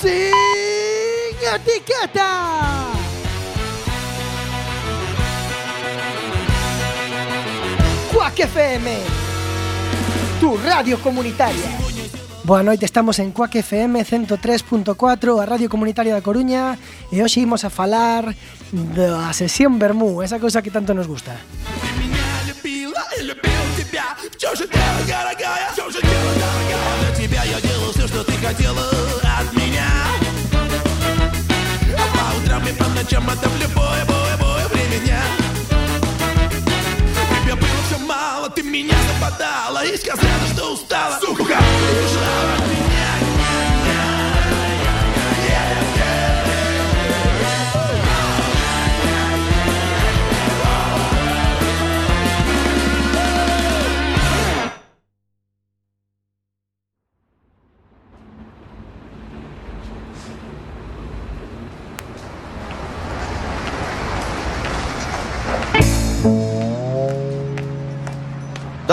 sin etiqueta. Cuac FM, tu radio comunitaria. Boa noite, estamos en Cuac FM 103.4, a Radio Comunitaria da Coruña E hoxe imos a falar da sesión Bermú, esa cousa que tanto nos gusta меня любила и любил тебя Все же дело, дорогая, все же дело, дорогая Для тебя я делал все, что ты хотела ночам это в любое, бое, бое время дня? Тебе было все мало, ты меня западала И сказала, что устала. Сука, ты ушла. от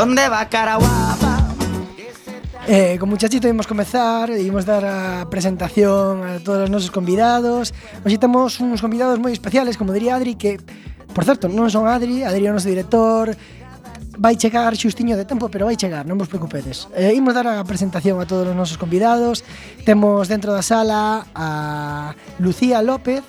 ¿Dónde va Caraguapa? Eh, con muchachito imos comezar, imos dar a presentación a todos os nosos convidados. Hoxe temos uns convidados moi especiales, como diría Adri Que, por certo, non son Adri, Adri é o noso director. Vai chegar xustiño de tempo, pero vai chegar, non vos preocupedes eh, Imos dar a presentación a todos os nosos convidados. Temos dentro da sala a Lucía López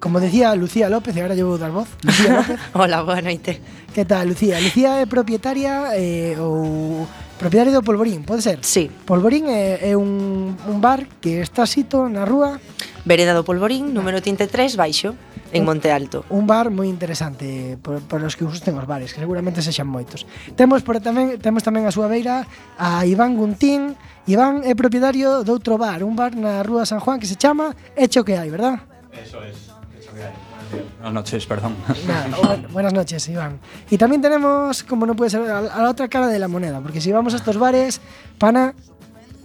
Como decía Lucía López, e agora llevo dar voz. Lucía López. Hola, boa noite. Que tal, Lucía? Lucía é propietaria eh, ou propietaria do Polvorín, pode ser? Sí. Polvorín é, é un, un bar que está sito na rúa... Vereda do Polvorín, número 33, baixo, en Monte Alto. Un bar moi interesante por, por os que gusten os bares, que seguramente sexan moitos. Temos por tamén temos tamén a súa beira a Iván Guntín. Iván é propietario de outro bar, un bar na Rúa San Juan que se chama Echo que hai, verdad? Eso es. Buenas noches, perdón. Buenas noches, Iván. Y también tenemos, como no puede ser, a a la otra cara de la moneda, porque si vamos a estos bares, pana,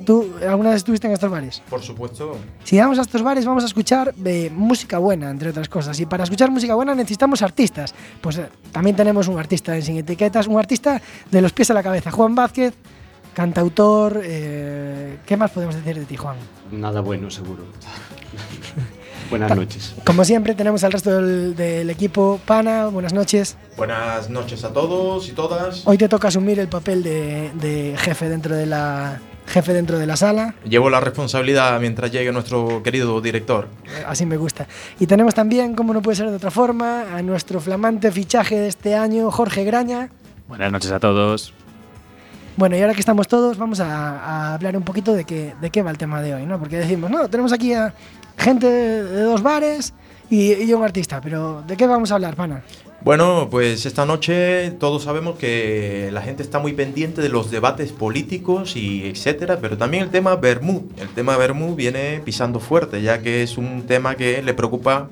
¿tú alguna vez estuviste en estos bares? Por supuesto. Si vamos a estos bares vamos a escuchar eh, música buena, entre otras cosas. Y para escuchar música buena necesitamos artistas. Pues eh, también tenemos un artista en Sin Etiquetas, un artista de los pies a la cabeza. Juan Vázquez, cantautor. eh, ¿Qué más podemos decir de ti, Juan? Nada bueno, seguro. Buenas noches. Como siempre tenemos al resto del, del equipo. Pana, buenas noches. Buenas noches a todos y todas. Hoy te toca asumir el papel de, de jefe dentro de la jefe dentro de la sala. Llevo la responsabilidad mientras llegue nuestro querido director. Eh, Así me gusta. Y tenemos también, como no puede ser de otra forma, a nuestro flamante fichaje de este año, Jorge Graña. Buenas noches a todos. Bueno, y ahora que estamos todos, vamos a, a hablar un poquito de qué, de qué va el tema de hoy, ¿no? Porque decimos, no, tenemos aquí a gente de dos bares y, y un artista, pero ¿de qué vamos a hablar, pana? Bueno, pues esta noche todos sabemos que la gente está muy pendiente de los debates políticos y etcétera, pero también el tema Bermú. El tema Bermú viene pisando fuerte, ya que es un tema que le preocupa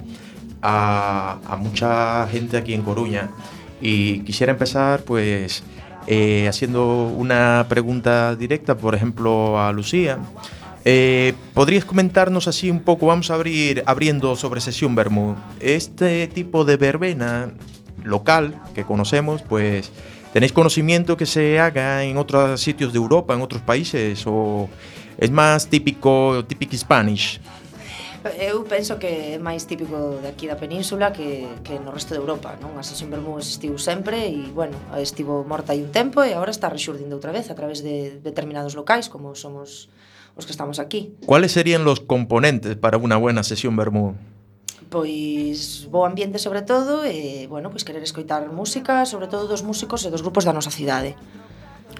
a, a mucha gente aquí en Coruña. Y quisiera empezar, pues, eh, haciendo una pregunta directa, por ejemplo, a Lucía. Eh, ¿Podrías comentarnos así un poco? Vamos a abrir abriendo sobre Sesión Bermú. Este tipo de verbena local que conocemos, pues, ¿tenéis conocimiento que se haga en otros sitios de Europa, en otros países? ¿O es más típico, típico Spanish? Eu penso que é máis típico de aquí da península que, que no resto de Europa, non? A Sesión Bermú existiu sempre e, bueno, estivo morta aí un tempo e agora está rexurdindo outra vez a través de determinados locais, como somos os que estamos aquí. Cuáles serían los componentes para una buena sesión vermú? Pois bo ambiente sobre todo e, bueno, pois querer escoitar música, sobre todo dos músicos e dos grupos da nosa cidade.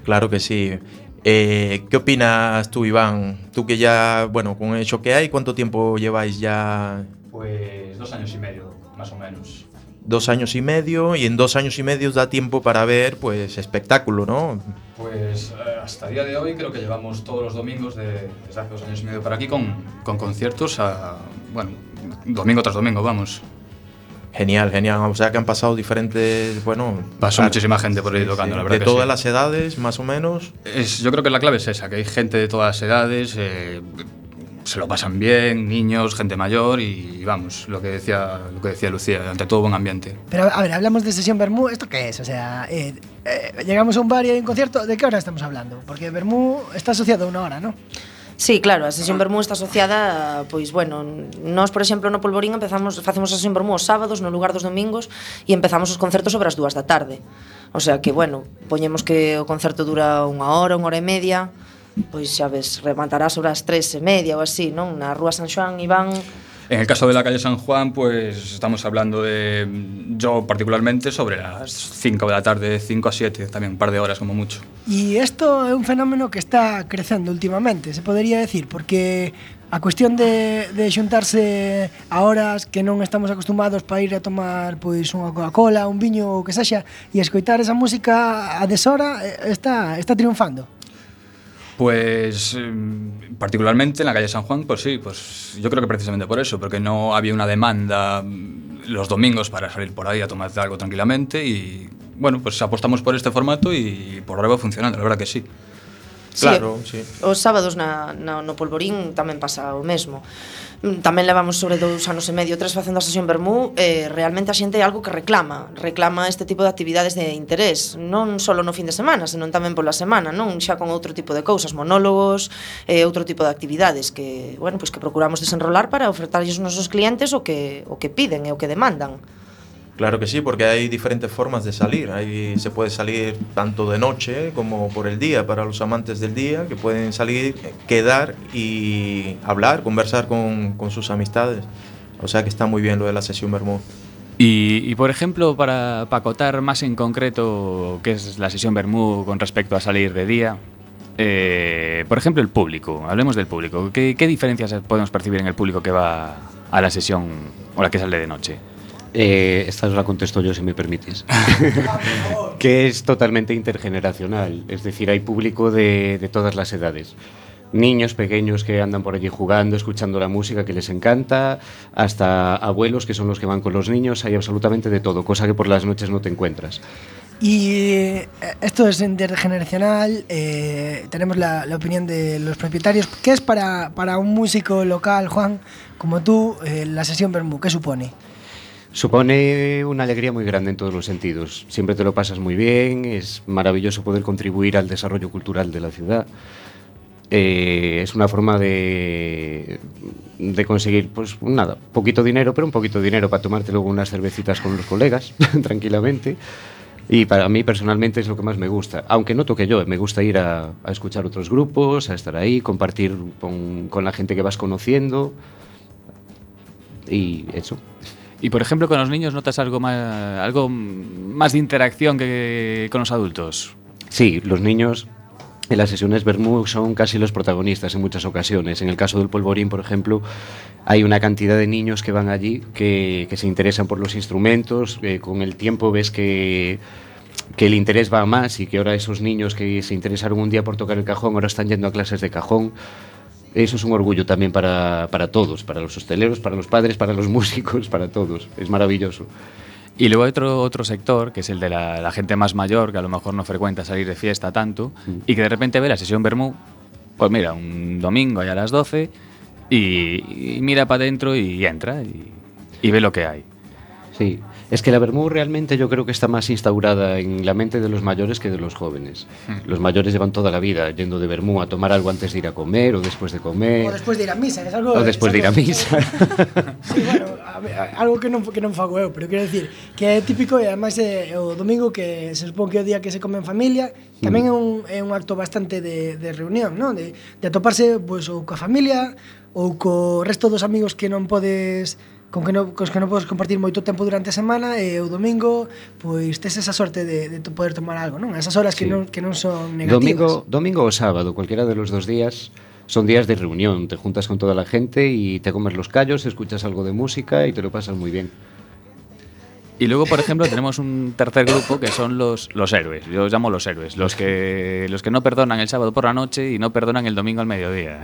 Claro que sí. Eh, que opinas tú, Iván? Tú que ya, bueno, con el hecho que hai, ¿cuánto tiempo lleváis ya? Pues dos años y medio, más o menos. Dos años y medio, y en dos años y medio da tiempo para ver, pues, espectáculo, ¿no? Pues eh, hasta el día de hoy creo que llevamos todos los domingos de, desde hace dos años y medio para aquí con, con conciertos a, bueno, domingo tras domingo, vamos. Genial, genial. O sea que han pasado diferentes, bueno... Pasó muchísima gente por ahí tocando, la verdad De todas sí. las edades, más o menos. Es, yo creo que la clave es esa, que hay gente de todas las edades, eh, se lo pasan bien, niños, gente mayor y vamos, lo que decía, lo que decía Lucía, ante todo buen ambiente. Pero a ver, hablamos de sesión Bermú, ¿esto qué es? O sea, eh, eh, llegamos a un bar y hay un concierto, ¿de qué hora estamos hablando? Porque Bermú está asociado a una hora, ¿no? Sí, claro, a sesión Bermú está asociada, pois, bueno, nós, por exemplo, no Polvorín empezamos, facemos a sesión Bermú os sábados no lugar dos domingos e empezamos os concertos sobre as dúas da tarde. O sea que, bueno, poñemos que o concerto dura unha hora, unha hora e media, pois xa ves, rematará sobre as tres e media ou así, non? Na Rúa San Xoán Iván... En el caso de la calle San Juan, pues estamos hablando de, yo particularmente, sobre las 5 de la tarde, 5 a 7, también un par de horas como mucho. Y esto es un fenómeno que está creciendo últimamente, se podría decir, porque a cuestión de, de xuntarse a horas que non estamos acostumbrados para ir a tomar pois unha Coca-Cola, un viño ou que sexa, e escoitar esa música a deshora eh, está, está triunfando. Pues eh, particularmente en la calle San Juan, pues sí, pues yo creo que precisamente por eso, porque no había una demanda mm, los domingos para salir por ahí a tomar algo tranquilamente y bueno, pues apostamos por este formato y por ahora va funcionando, la verdad que sí. Claro, sí. sí. Os sábados na, na, no Polvorín tamén pasa o mesmo. Mm, tamén levamos sobre dous anos e medio, tres facendo a sesión Bermú, eh, realmente a xente é algo que reclama, reclama este tipo de actividades de interés, non só no fin de semana, senón tamén pola semana, non xa con outro tipo de cousas, monólogos, e eh, outro tipo de actividades que, bueno, pois pues que procuramos desenrolar para ofertarlles aos nosos clientes o que o que piden e o que demandan. Claro que sí, porque hay diferentes formas de salir. Ahí se puede salir tanto de noche como por el día, para los amantes del día, que pueden salir, quedar y hablar, conversar con, sus amistades. O sea que está muy bien lo de la sesión Bermú. Y, por ejemplo, para, para acotar más en concreto qué es la sesión Bermú con respecto a salir de día, eh, por ejemplo, el público, hablemos del público. ¿Qué, ¿Qué diferencias podemos percibir en el público que va a la sesión o la que sale de noche? Eh, esta os la contesto yo, si me permites. que es totalmente intergeneracional. Es decir, hay público de, de todas las edades. Niños pequeños que andan por allí jugando, escuchando la música que les encanta, hasta abuelos que son los que van con los niños, hay absolutamente de todo, cosa que por las noches no te encuentras. Y eh, esto es intergeneracional, eh, tenemos la, la, opinión de los propietarios. ¿Qué es para, para un músico local, Juan, como tú, eh, la sesión Bermú? ¿Qué supone? Supone una alegría muy grande en todos los sentidos. Siempre te lo pasas muy bien, es maravilloso poder contribuir al desarrollo cultural de la ciudad. Eh, es una forma de, de conseguir, pues nada, poquito dinero, pero un poquito dinero para tomarte luego unas cervecitas con los colegas, tranquilamente. Y para mí personalmente es lo que más me gusta. Aunque no toque yo, me gusta ir a, a escuchar otros grupos, a estar ahí, compartir con, con la gente que vas conociendo. Y eso. Y por ejemplo, con los niños notas algo más, algo más de interacción que con los adultos. Sí, los niños en las sesiones Bermú son casi los protagonistas en muchas ocasiones. En el caso del Polvorín, por ejemplo, hay una cantidad de niños que van allí que, se interesan por los instrumentos. Eh, con el tiempo ves que, el interés va más y que ahora esos niños que se interesaron un día por tocar el cajón ahora están yendo a clases de cajón. Eso es un orgullo también para, para todos, para los hosteleros, para los padres, para los músicos, para todos. Es maravilloso. Y luego hay otro, otro sector, que es el de la, la, gente más mayor, que a lo mejor no frecuenta salir de fiesta tanto, mm. y que de repente ve la sesión Bermú, pues mira, un domingo allá a las 12, y, y mira para adentro y entra, y, y ve lo que hay. Sí, Es que la Bermú realmente yo creo que está más instaurada en la mente de los mayores que de los jóvenes. Mm. Los mayores llevan toda la vida yendo de Bermú a tomar algo antes de ir a comer o después de comer. O después de ir a misa, es algo... O despois de ir a misa. sí, bueno, a, algo que non, que non fago eu, pero quero decir que é típico e además é, o domingo que se supón que é o día que se come en familia tamén é hmm. un, é un acto bastante de, de reunión, non? De, de atoparse pois, pues, ou coa familia ou co resto dos amigos que non podes con que non, cos que non podes compartir moito tempo durante a semana e o domingo pois tes esa sorte de, de poder tomar algo, non? Esas horas sí. que, non, que non son negativas. Domingo, domingo o sábado, cualquiera de los dos días son días de reunión, te juntas con toda la gente y te comes los callos, escuchas algo de música y te lo pasas muy bien. Y luego, por ejemplo, tenemos un tercer grupo que son los, los héroes. Yo los llamo los héroes. Los que, los que no perdonan el sábado por la noche y no perdonan el domingo al mediodía.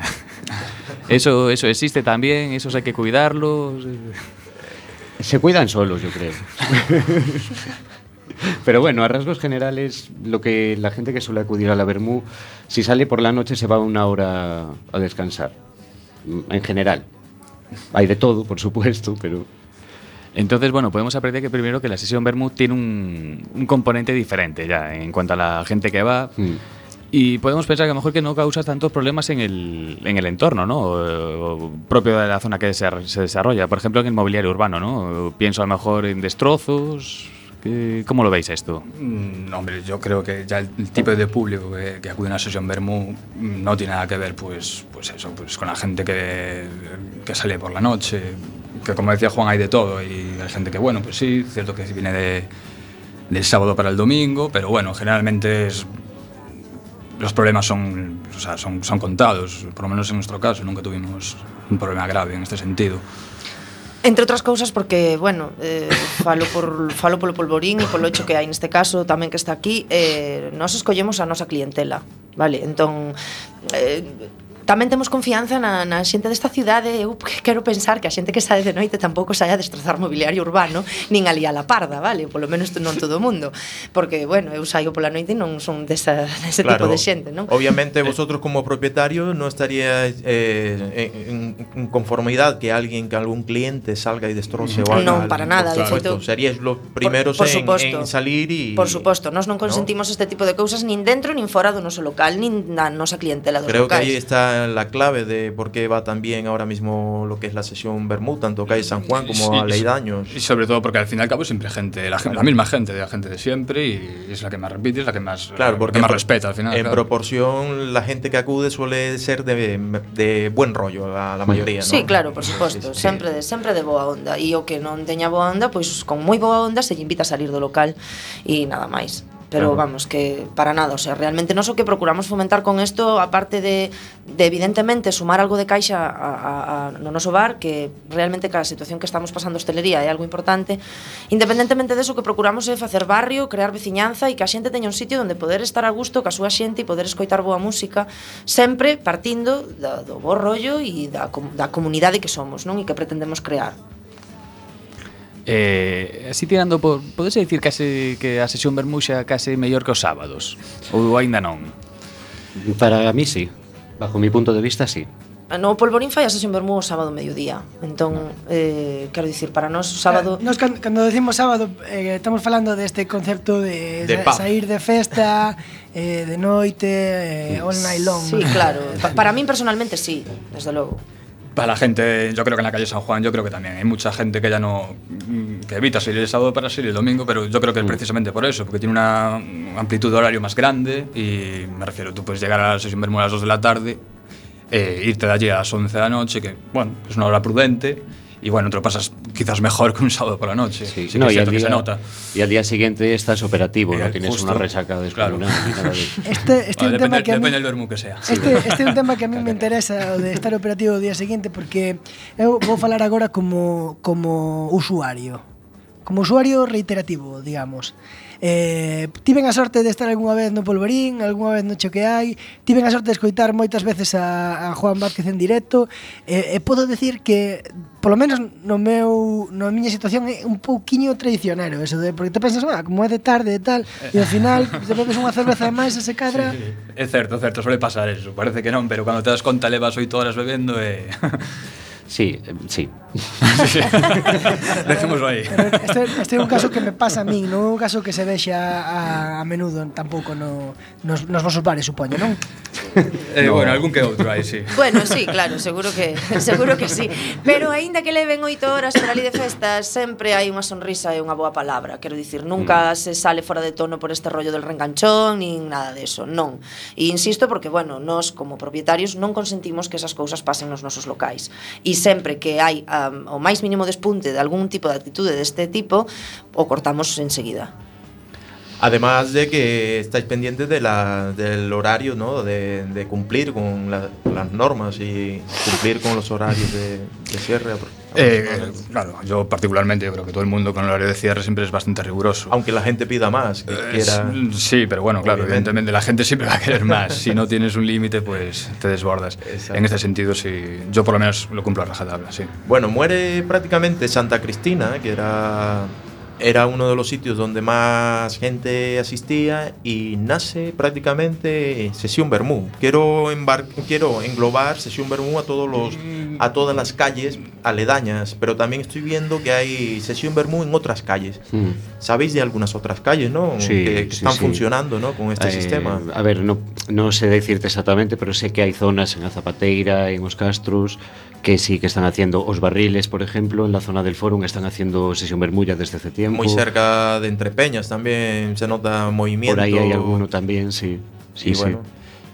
Eso, eso existe también, esos hay que cuidarlos. Se cuidan solos, yo creo. Pero bueno, a rasgos generales, lo que la gente que suele acudir a la Bermú, si sale por la noche se va una hora a descansar. En general. Hay de todo, por supuesto, pero entonces, bueno, podemos aprender que primero que la sesión Bermud tiene un, un, componente diferente ya en cuanto a la gente que va. Mm. Y podemos pensar que a lo mejor que no causas tantos problemas en el, en el entorno, ¿no? Propio de la zona que se, se desarrolla. Por ejemplo, en el mobiliario urbano, ¿no? Pienso a lo mejor en destrozos. ¿Qué- ¿Cómo lo veis esto? Mm, hombre, yo creo que ya el, tipo de público que, acude a una sesión Bermú no tiene nada que ver, pues, pues eso, pues con la gente que, que sale por la noche, que como decía Juan hay de todo y hay gente que, bueno, pues sí, cierto que viene de, del sábado para el domingo, pero bueno, generalmente es, los problemas son, o sea, son, son contados, por lo menos en nuestro caso, nunca tuvimos un problema grave en este sentido. Entre outras cousas porque, bueno, eh, falo, por, falo polo polvorín e polo hecho que hai neste caso tamén que está aquí, eh, nós escollemos a nosa clientela, vale? Entón, eh, tamén temos confianza na, na xente desta cidade eu quero pensar que a xente que sae de noite tampouco saia a destrozar mobiliario urbano nin ali a la parda, vale? Polo menos non todo o mundo porque, bueno, eu saio pola noite e non son desa, dese claro, tipo de xente non? Obviamente eh, vosotros como propietario non estaría eh, en, en conformidade que alguén, que algún cliente salga e destroce o algo Non, para nada, de feito Seríais los primeros por, por en, en salir e... Por suposto, nós non consentimos no? este tipo de cousas nin dentro nin fora do noso local nin na nosa clientela dos Creo locais Creo que aí está la, clave de por qué va tan bien ahora mismo lo que es la sesión Bermud, tanto calle San Juan como sí, a Y sobre todo porque al fin y al cabo siempre gente, la, la misma gente, la gente de siempre y es la que más repite, es la que más, claro, porque que más respeta al final. En claro. proporción, la gente que acude suele ser de, de buen rollo, la, la mayoría. Sí, claro, por suposto, sí, sempre, de, sempre de boa onda. E o que non teña boa onda, pois con moi boa onda se lle invita a salir do local e nada máis pero claro. vamos, que para nada, o sea, realmente nós o que procuramos fomentar con isto, aparte de, de evidentemente sumar algo de caixa a, a, a, no noso bar, que realmente cada situación que estamos pasando hostelería é algo importante, independentemente deso que procuramos é facer barrio, crear veciñanza e que a xente teña un sitio onde poder estar a gusto ca súa xente e poder escoitar boa música, sempre partindo da, do bo rollo e da, da comunidade que somos, non? E que pretendemos crear. Eh, así tirando por, podese dicir case que a sesión vermuxa case mellor que os sábados ou aínda non? Para mí sí. Bajo mi punto de vista sí. Ah, no Polvorín fai a sesión vermú o sábado mediodía Entón, eh, quero dicir, para nós o sábado eh, Nos cando, cando decimos sábado eh, Estamos falando deste de concepto de, de sa, sair de festa eh, De noite, eh, all night long Sí, claro, pa, para min personalmente sí, desde logo Para la gente, yo creo que en la calle San Juan, yo creo que también hay mucha gente que ya no. Mm, que evita salir el sábado para salir el domingo, pero yo creo que es mm. precisamente por eso, porque tiene una amplitud de horario más grande y me refiero, tú puedes llegar a la sesión Bermuda a las 2 de la tarde, eh, irte de allí a las 11 de la noche, que, bueno, es una hora prudente y bueno, te lo pasas quizás mejor que un sábado por la noche. Sí, sí no, que y, al día, que se nota. y al día siguiente estás operativo, eh, no tienes justo, una resaca descomunal. Claro. Este, este bueno, un tema que a mí, depende que sea. Este, este é un tema que a mí me interesa, o de estar operativo o día siguiente, porque eu vou falar agora como, como usuario, como usuario reiterativo, digamos. Eh, tiven a sorte de estar algunha vez no Polverín, algunha vez no Choqueai, tiven a sorte de escoitar moitas veces a, a Juan Vázquez en directo, e, eh, e podo decir que, polo menos no meu, no miña situación, é un pouquiño traicionero, eso de, porque te pensas, ah, como é de tarde e tal, e ao final te bebes unha cerveza de máis e se cadra... Sí, sí. É certo, certo, suele pasar eso, parece que non, pero cando te das conta levas oito horas bebendo e... Eh... sí, sí, Dejémoslo aí. Este, este é un caso que me pasa a min, non é un caso que se vexa a, a menudo tampouco no, nos, nos vosos bares, supoño, non? Eh, bueno, algún que outro aí, sí. Bueno, sí, claro, seguro que seguro que sí. Pero aínda que leven oito horas por ali de festa, sempre hai unha sonrisa e unha boa palabra. Quero dicir, nunca mm. se sale fora de tono por este rollo del renganchón, nin nada de eso, non. E insisto porque, bueno, nós como propietarios non consentimos que esas cousas pasen nos nosos locais. E sempre que hai a Um, o máis mínimo despunte de algún tipo de actitude deste tipo, o cortamos enseguida. Además de que estáis pendientes de la, del horario, ¿no? De, de cumplir con la- las normas y cumplir con los horarios de, de cierre. Eh, claro, yo particularmente, yo creo que todo el mundo con el horario de cierre siempre es bastante riguroso. Aunque la gente pida más, que Es- quiera... sí, pero bueno, claro, Obviamente. evidentemente la gente siempre va a querer más. Si no tienes un límite, pues te desbordas. Exacto. En este sentido, sí, yo por lo menos lo cumplo a rajatabla, sí. Bueno, muere prácticamente Santa Cristina, que era era uno de los sitios donde más gente asistía y nace prácticamente Sesión Bermú. Quiero, quiero englobar Sesión Bermú a, todos los, a todas las calles aledañas, pero también estoy viendo que hay Sesión Bermú en otras calles. Mm. ¿Sabéis de algunas otras calles, no? Sí, que, que están sí. funcionando, ¿no? Con este Eh, sistema. A ver, no, no sé decirte exactamente, pero sé que hay zonas en a Zapateira, en Os Castros, que sí que están haciendo os barriles, por ejemplo, en la zona del Fórum están haciendo sesión bermulla desde hace tiempo. Muy cerca de Entre Peñas también se nota movimiento. Por ahí hay alguno también, sí. Sí, y sí. Bueno,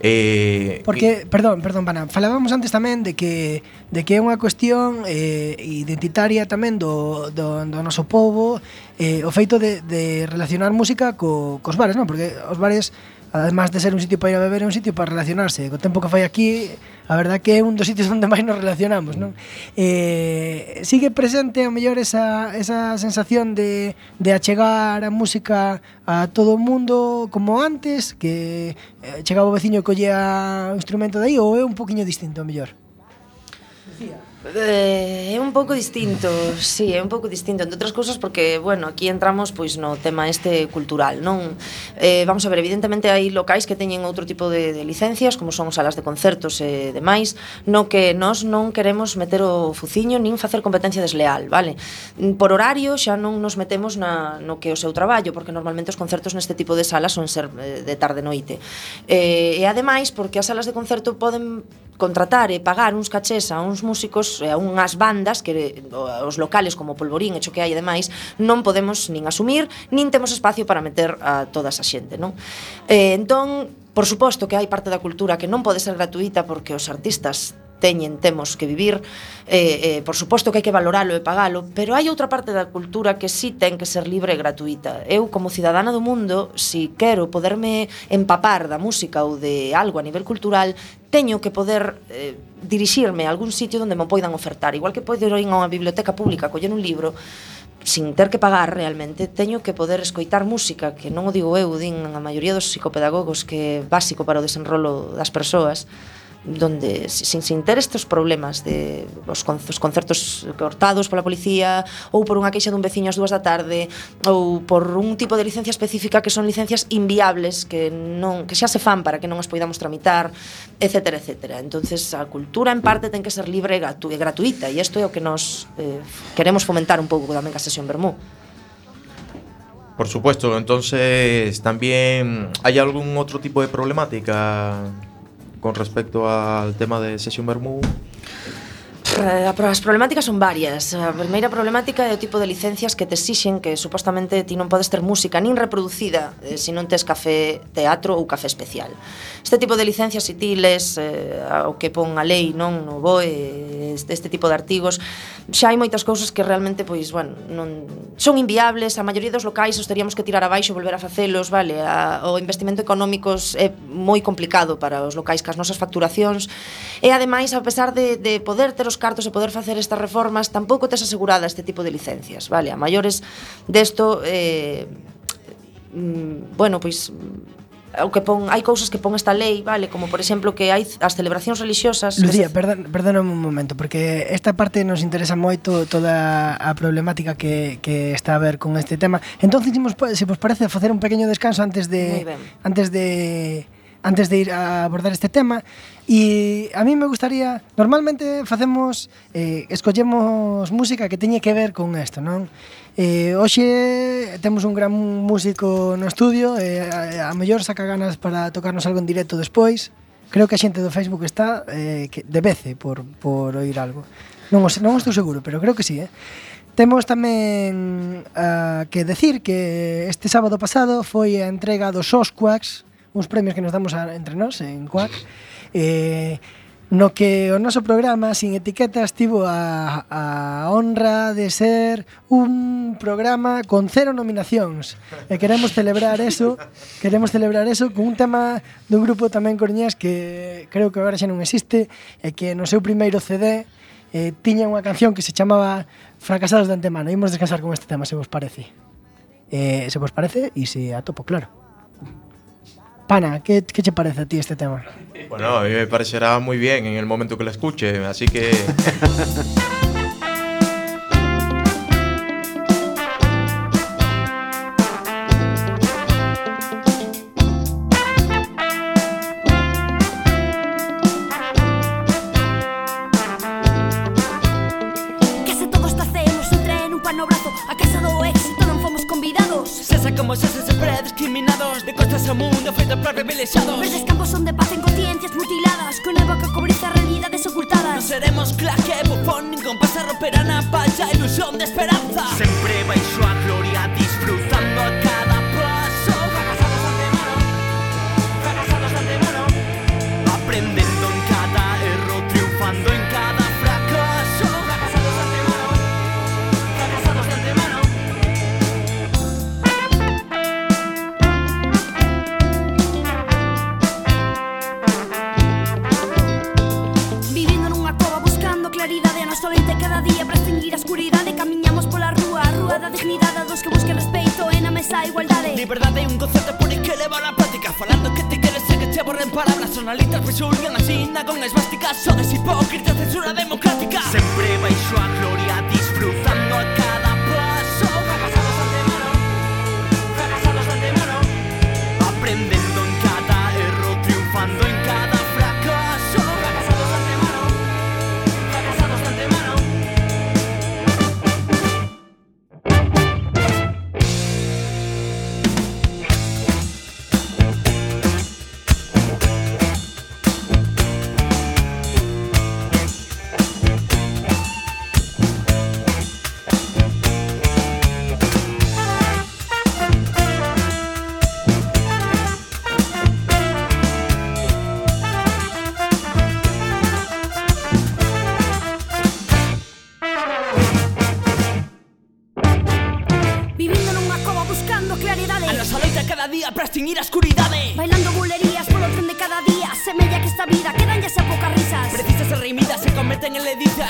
Eh, Porque, y... perdón, perdón, Pana, falábamos antes tamén de que de que é unha cuestión eh, identitaria tamén do, do, do noso povo eh, o feito de, de relacionar música co, cos bares, non? Porque os bares además de ser un sitio para ir a beber, é un sitio para relacionarse. Co tempo que fai aquí, a verdad que é un dos sitios onde máis nos relacionamos, non? Eh, sigue presente a mellor esa, esa sensación de, de achegar a música a todo o mundo como antes, que eh, chegaba o veciño e collía o instrumento de aí, ou é un poquinho distinto a mellor? Decía. Eh, é un pouco distinto, sí, é un pouco distinto entre outras cousas porque, bueno, aquí entramos pois no tema este cultural, non? Eh, vamos a ver, evidentemente hai locais que teñen outro tipo de, de licencias, como son salas de concertos e demais, no que nós non queremos meter o fuciño nin facer competencia desleal, vale? Por horario xa non nos metemos na, no que o seu traballo, porque normalmente os concertos neste tipo de salas son ser eh, de tarde noite. Eh, e ademais, porque as salas de concerto poden contratar e pagar uns cachés a uns músicos e a unhas bandas que os locales como Polvorín e Choqueai e demais non podemos nin asumir nin temos espacio para meter a toda esa xente non? Eh, entón, por suposto que hai parte da cultura que non pode ser gratuita porque os artistas teñen, temos que vivir. Eh, eh, por suposto que hai que valoralo e pagalo, pero hai outra parte da cultura que sí ten que ser libre e gratuita. Eu, como cidadana do mundo, si quero poderme empapar da música ou de algo a nivel cultural, teño que poder eh, dirixirme a algún sitio onde me poidan ofertar. Igual que podo ir a unha biblioteca pública, coller un libro, sin ter que pagar realmente, teño que poder escoitar música, que non o digo eu, din a maioría dos psicopedagogos que é básico para o desenrolo das persoas, donde sin sin ter estes problemas de os, con, os concertos cortados pola policía ou por unha queixa dun veciño ás dúas da tarde ou por un tipo de licencia específica que son licencias inviables que non que xa se fan para que non as poidamos tramitar, etc, etc. Entonces a cultura en parte ten que ser libre e gratuita e isto é o que nos eh, queremos fomentar un pouco tamén ca sesión Bermú. Por supuesto, entonces también hay algún otro tipo de problemática con respecto al tema de Sesión Bermú? Eh, as problemáticas son varias A primeira problemática é o tipo de licencias que te exixen Que supostamente ti non podes ter música nin reproducida eh, Se non tes café teatro ou café especial este tipo de licencias sitiles eh, o que pon a lei non no BOE este, este tipo de artigos xa hai moitas cousas que realmente pois bueno, non son inviables, a maioría dos locais os teríamos que tirar abaixo, volver a facelos, vale, a, o investimento económico é moi complicado para os locais cas nosas facturacións e ademais a pesar de, de poder ter os cartos e poder facer estas reformas, tampouco tes asegurada este tipo de licencias, vale, a maiores desto eh, mm, bueno, pois o que pon hai cousas que pon esta lei, vale, como por exemplo que hai as celebracións religiosas. Lucía, se... perdón, perdóname un momento porque esta parte nos interesa moito toda a problemática que, que está a ver con este tema. Entón, se vos parece facer un pequeño descanso antes de antes de antes de ir a abordar este tema e a mí me gustaría normalmente facemos eh, escollemos música que teñe que ver con isto, non? Eh, hoxe temos un gran músico no estudio, eh, a, a mellor saca ganas para tocarnos algo en directo despois. Creo que a xente do Facebook está eh, que, de vece por, por oír algo. Non, non estou seguro, pero creo que sí, eh? Temos tamén uh, que decir que este sábado pasado foi a entrega dos Osquacks, uns premios que nos damos a, entre nós en Quack. Eh, no que o noso programa Sin Etiquetas tivo a, a honra de ser un programa con cero nominacións e queremos celebrar eso queremos celebrar eso con un tema dun grupo tamén coruñés que creo que agora xa non existe e que no seu primeiro CD eh, tiña unha canción que se chamaba Fracasados de antemano. Imos descansar con este tema, se vos parece. Eh, se vos parece e se atopo, claro. Pana, que, que che parece a ti este tema? Bueno, a mí me parecerá muy bien en el momento que la escuche, así que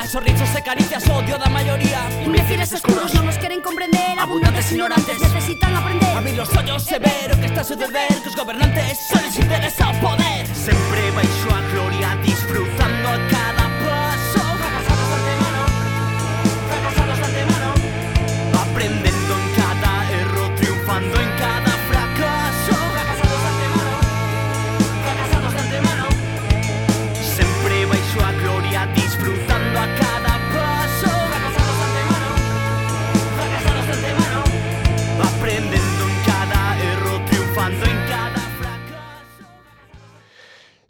en ledizas Sorrisos e caricias, odio da maioría Imbéciles escuros non nos queren comprender. Abundantes ignorantes necesitan aprender. Abrir los ollos e ver o que está a suceder Que os gobernantes só les interesa o poder. Sempre baixo a gloria Disfrutando a cada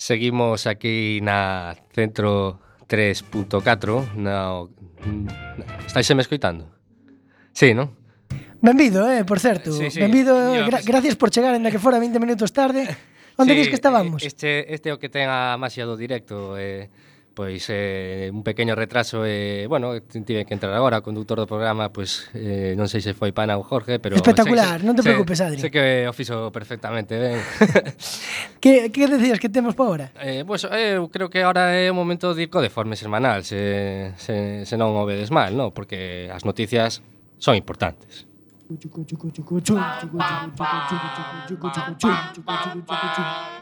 Seguimos aquí na Centro 3.4 na, Estáiseme escoitando? Sí, non? Benvido, eh, por certo. Sí, sí. Benvido, Yo, gra gracias por chegar, en que fora 20 minutos tarde. Onde sí, dis que estábamos? Eh, este, este é o que ten a maxia do directo. Eh, pois eh, un pequeño retraso e, eh, bueno, tive que entrar agora, o conductor do programa, pois eh, non sei se foi Pana ou Jorge, pero... Espectacular, sei, non te sei, preocupes, Adri. Sei que o fixo perfectamente, ben. que, que decías que temos para agora? Eh, pois, pues, eu creo que ahora é o momento de ir co deforme semanal, se, se, se non o vedes mal, no? porque as noticias son importantes.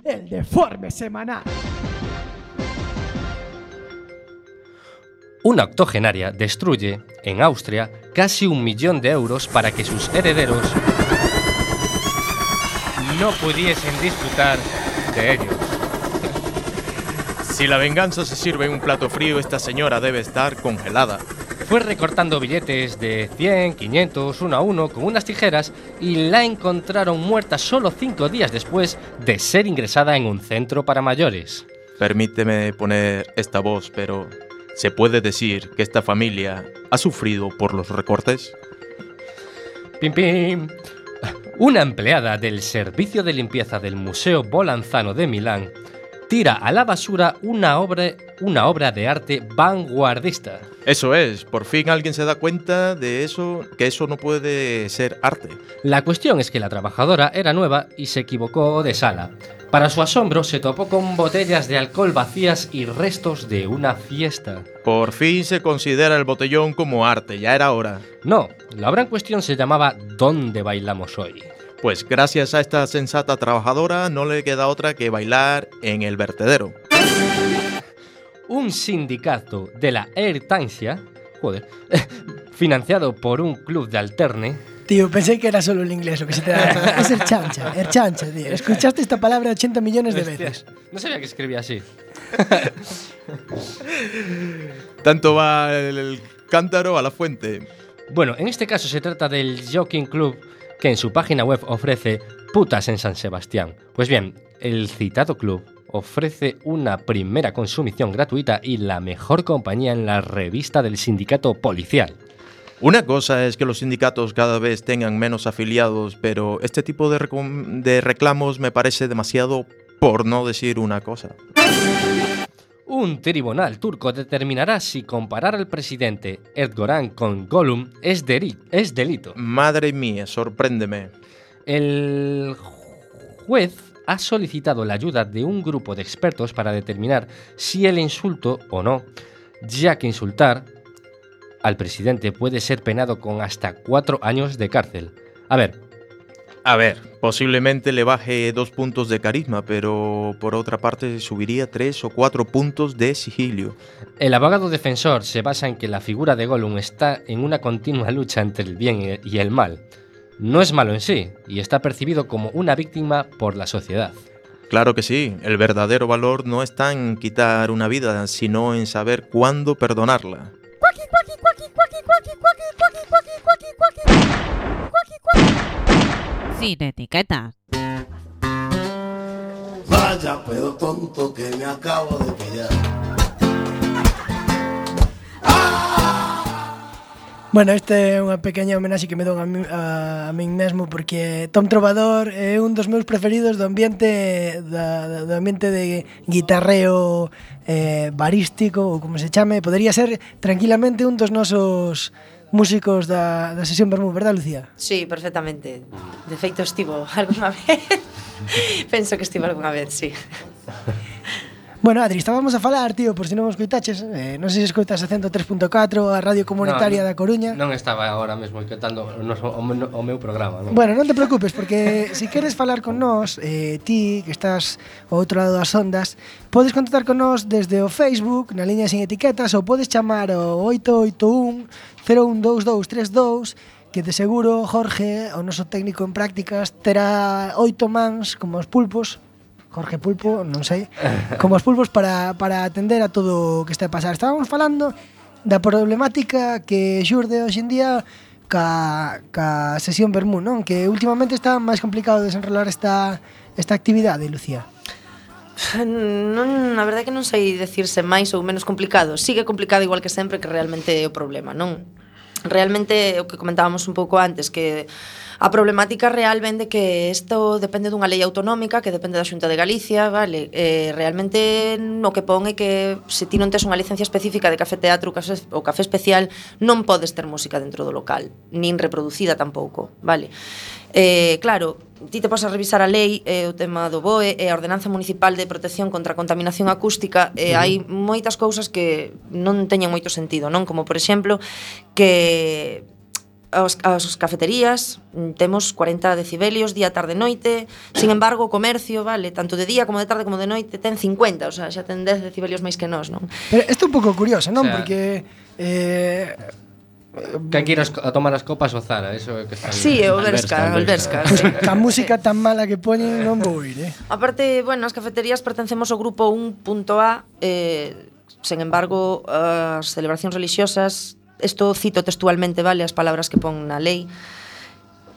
El deforme semanal. Una octogenaria destruye, en Austria, casi un millón de euros para que sus herederos no pudiesen disfrutar de ellos. Si la venganza se sirve en un plato frío, esta señora debe estar congelada. Fue recortando billetes de 100, 500, uno a uno con unas tijeras y la encontraron muerta solo cinco días después de ser ingresada en un centro para mayores. Permíteme poner esta voz, pero ¿se puede decir que esta familia ha sufrido por los recortes? Pim pim. Una empleada del servicio de limpieza del Museo Bolanzano de Milán tira a la basura una obra, una obra de arte vanguardista. Eso es, por fin alguien se da cuenta de eso, que eso no puede ser arte. La cuestión es que la trabajadora era nueva y se equivocó de sala. Para su asombro se topó con botellas de alcohol vacías y restos de una fiesta. Por fin se considera el botellón como arte, ya era hora. No, la obra en cuestión se llamaba ¿Dónde bailamos hoy? Pues gracias a esta sensata trabajadora no le queda otra que bailar en el vertedero. Un sindicato de la Ertancia, joder, financiado por un club de alterne, Tío, pensé que era solo el inglés lo que se te da. Es el chancha, el chancha, tío. Escuchaste esta palabra 80 millones de veces. no sabía que escribía así. Tanto va el, el cántaro a la fuente. Bueno, en este caso se trata del Jockey Club que en su página web ofrece putas en San Sebastián. Pues bien, el citado club ofrece una primera consumición gratuita y la mejor compañía en la revista del sindicato policial. Una cosa es que los sindicatos cada vez tengan menos afiliados, pero este tipo de, reclamos me parece demasiado por no decir una cosa. Un tribunal turco determinará si comparar al presidente Erdogan con Gollum es, es delito. Madre mía, sorpréndeme. El juez ha solicitado la ayuda de un grupo de expertos para determinar si el insulto o no, ya que insultar al presidente puede ser penado con hasta cuatro años de cárcel. A ver, A ver, posiblemente le baje dos puntos de carisma, pero por otra parte subiría tres o cuatro puntos de sigilio. el abogado defensor se basa en que la figura de Gollum está en una continua lucha entre el bien y el mal. No es malo en sí, y está percibido como una víctima por la sociedad. Claro que sí, el verdadero valor no está en quitar una vida, sino en saber cuándo perdonarla. sin etiquetas. Vaya pedo tonto que me acabo de pillar. Ah. Bueno, este é unha pequena homenaxe que me dou a, mí, a, a min mesmo porque Tom Trovador é un dos meus preferidos do ambiente da, do ambiente de guitarreo eh, barístico ou como se chame, podería ser tranquilamente un dos nosos músicos da, da sesión Bermú, verdad, Lucía? Sí, perfectamente. De feito estivo algunha vez. Penso que estivo algunha vez, sí. Bueno, Adri, estábamos a falar, tío, por si non escoitaches eh, Non sei se escoitas a 103.4 A Radio Comunitaria no, da Coruña Non estaba agora mesmo escoitando o, noso, o, o meu programa non? Bueno, non te preocupes, porque se si queres falar con nós eh, Ti, que estás ao outro lado das ondas Podes contactar con nós desde o Facebook Na liña sin etiquetas Ou podes chamar o 881 012232 que de seguro Jorge, o noso técnico en prácticas, terá oito mans como os pulpos Jorge Pulpo, non sei, como os pulpos para, para atender a todo o que está a pasar. Estábamos falando da problemática que xurde hoxe en día ca, ca sesión Bermú, non? Que últimamente está máis complicado desenrolar esta, esta actividade, Lucía. Non, a verdade que non sei decirse máis ou menos complicado. Sigue complicado igual que sempre que realmente é o problema, non? Realmente o que comentábamos un pouco antes que A problemática real vende que isto depende dunha lei autonómica que depende da Xunta de Galicia, vale? Eh, realmente no que pon é que se ti non tes unha licencia específica de café teatro café, ou café especial, non podes ter música dentro do local, nin reproducida tampouco, vale? Eh, claro, ti te podes revisar a lei e eh, o tema do BOE e eh, a Ordenanza Municipal de Protección contra a Contaminación Acústica e eh, hai moitas cousas que non teñen moito sentido, non? Como por exemplo que as, as cafeterías mm, temos 40 decibelios día, tarde, noite sin embargo o comercio, vale, tanto de día como de tarde como de noite ten 50, o sea, xa ten 10 decibelios máis que nós, non? Pero isto é un pouco curioso, non? O sea, Porque eh, Que hai que ir a tomar as copas o Zara, eso é que está. Sí, o Berska, o Berska. Sí. a música tan mala que poñen non vou ir, eh. Aparte, bueno, as cafeterías pertencemos ao grupo 1.A, eh, sen embargo, as celebracións religiosas isto cito textualmente, vale, as palabras que pon na lei,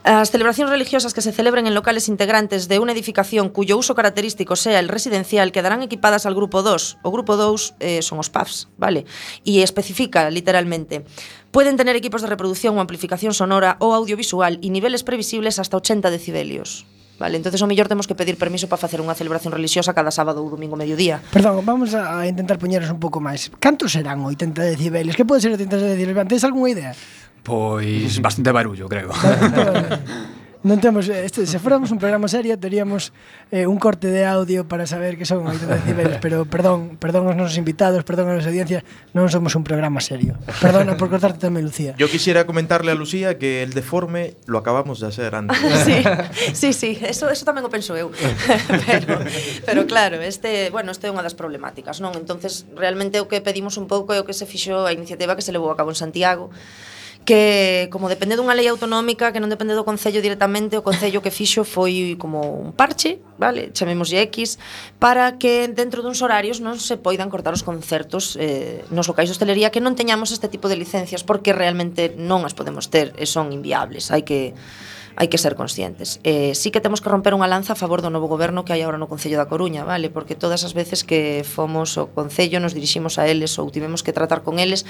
As celebracións religiosas que se celebren en locales integrantes de unha edificación cuyo uso característico sea el residencial quedarán equipadas al grupo 2. O grupo 2 eh, son os PAFs, vale? E especifica literalmente Pueden tener equipos de reproducción ou amplificación sonora ou audiovisual e niveles previsibles hasta 80 decibelios. Vale, entonces o mellor temos que pedir permiso para facer unha celebración religiosa cada sábado ou domingo mediodía. Perdón, vamos a intentar poñeros un pouco máis. Cantos serán 80 decibeles? Que pode ser 80 decibeles? Tedes algunha idea? Pois bastante barullo, creo. Non temos eh, este, se fóramos un programa serio teríamos eh, un corte de audio para saber que son 80 decibeles, pero perdón, perdón aos nosos invitados, perdón ás audiencias, non somos un programa serio. Perdona por cortarte tamén Lucía. Yo quisiera comentarle a Lucía que el deforme lo acabamos de hacer antes. sí, sí, sí, eso eso tamén o penso eu. pero pero claro, este, bueno, este é unha das problemáticas, non? Entonces, realmente o que pedimos un pouco é o que se fixo a iniciativa que se levou a cabo en Santiago que como depende dunha lei autonómica que non depende do Concello directamente, o Concello que fixo foi como un parche, vale, chamémoslle X, para que dentro duns horarios non se poidan cortar os concertos eh, nos locais de hostelería que non teñamos este tipo de licencias porque realmente non as podemos ter e son inviables, hai que hai que ser conscientes. Eh, sí que temos que romper unha lanza a favor do novo goberno que hai agora no Concello da Coruña, vale? Porque todas as veces que fomos ao Concello, nos diriximos a eles ou tivemos que tratar con eles,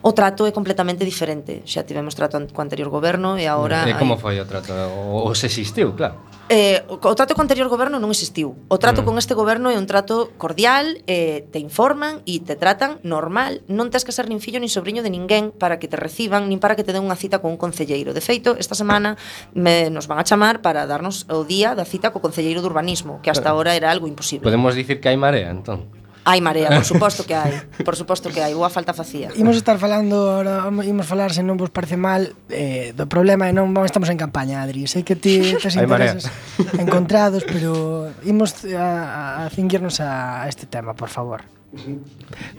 o trato é completamente diferente. Xa tivemos trato co anterior goberno e agora... E como foi o trato? O, o se existiu, claro eh, o trato con anterior goberno non existiu. O trato mm. con este goberno é un trato cordial, eh, te informan e te tratan normal. Non tens que ser nin fillo nin sobrinho de ninguén para que te reciban, nin para que te den unha cita con un concelleiro. De feito, esta semana me, nos van a chamar para darnos o día da cita co concelleiro de urbanismo, que hasta agora ahora era algo imposible. Podemos dicir que hai marea, entón? Hai marea, por suposto que hai. Por suposto que hai, boa falta facía. Imos estar falando, ahora imos falar se non vos parece mal eh, do problema e non estamos en campaña, Adri. Sei que ti tes intereses encontrados, pero imos a, a cinguirnos a, a este tema, por favor.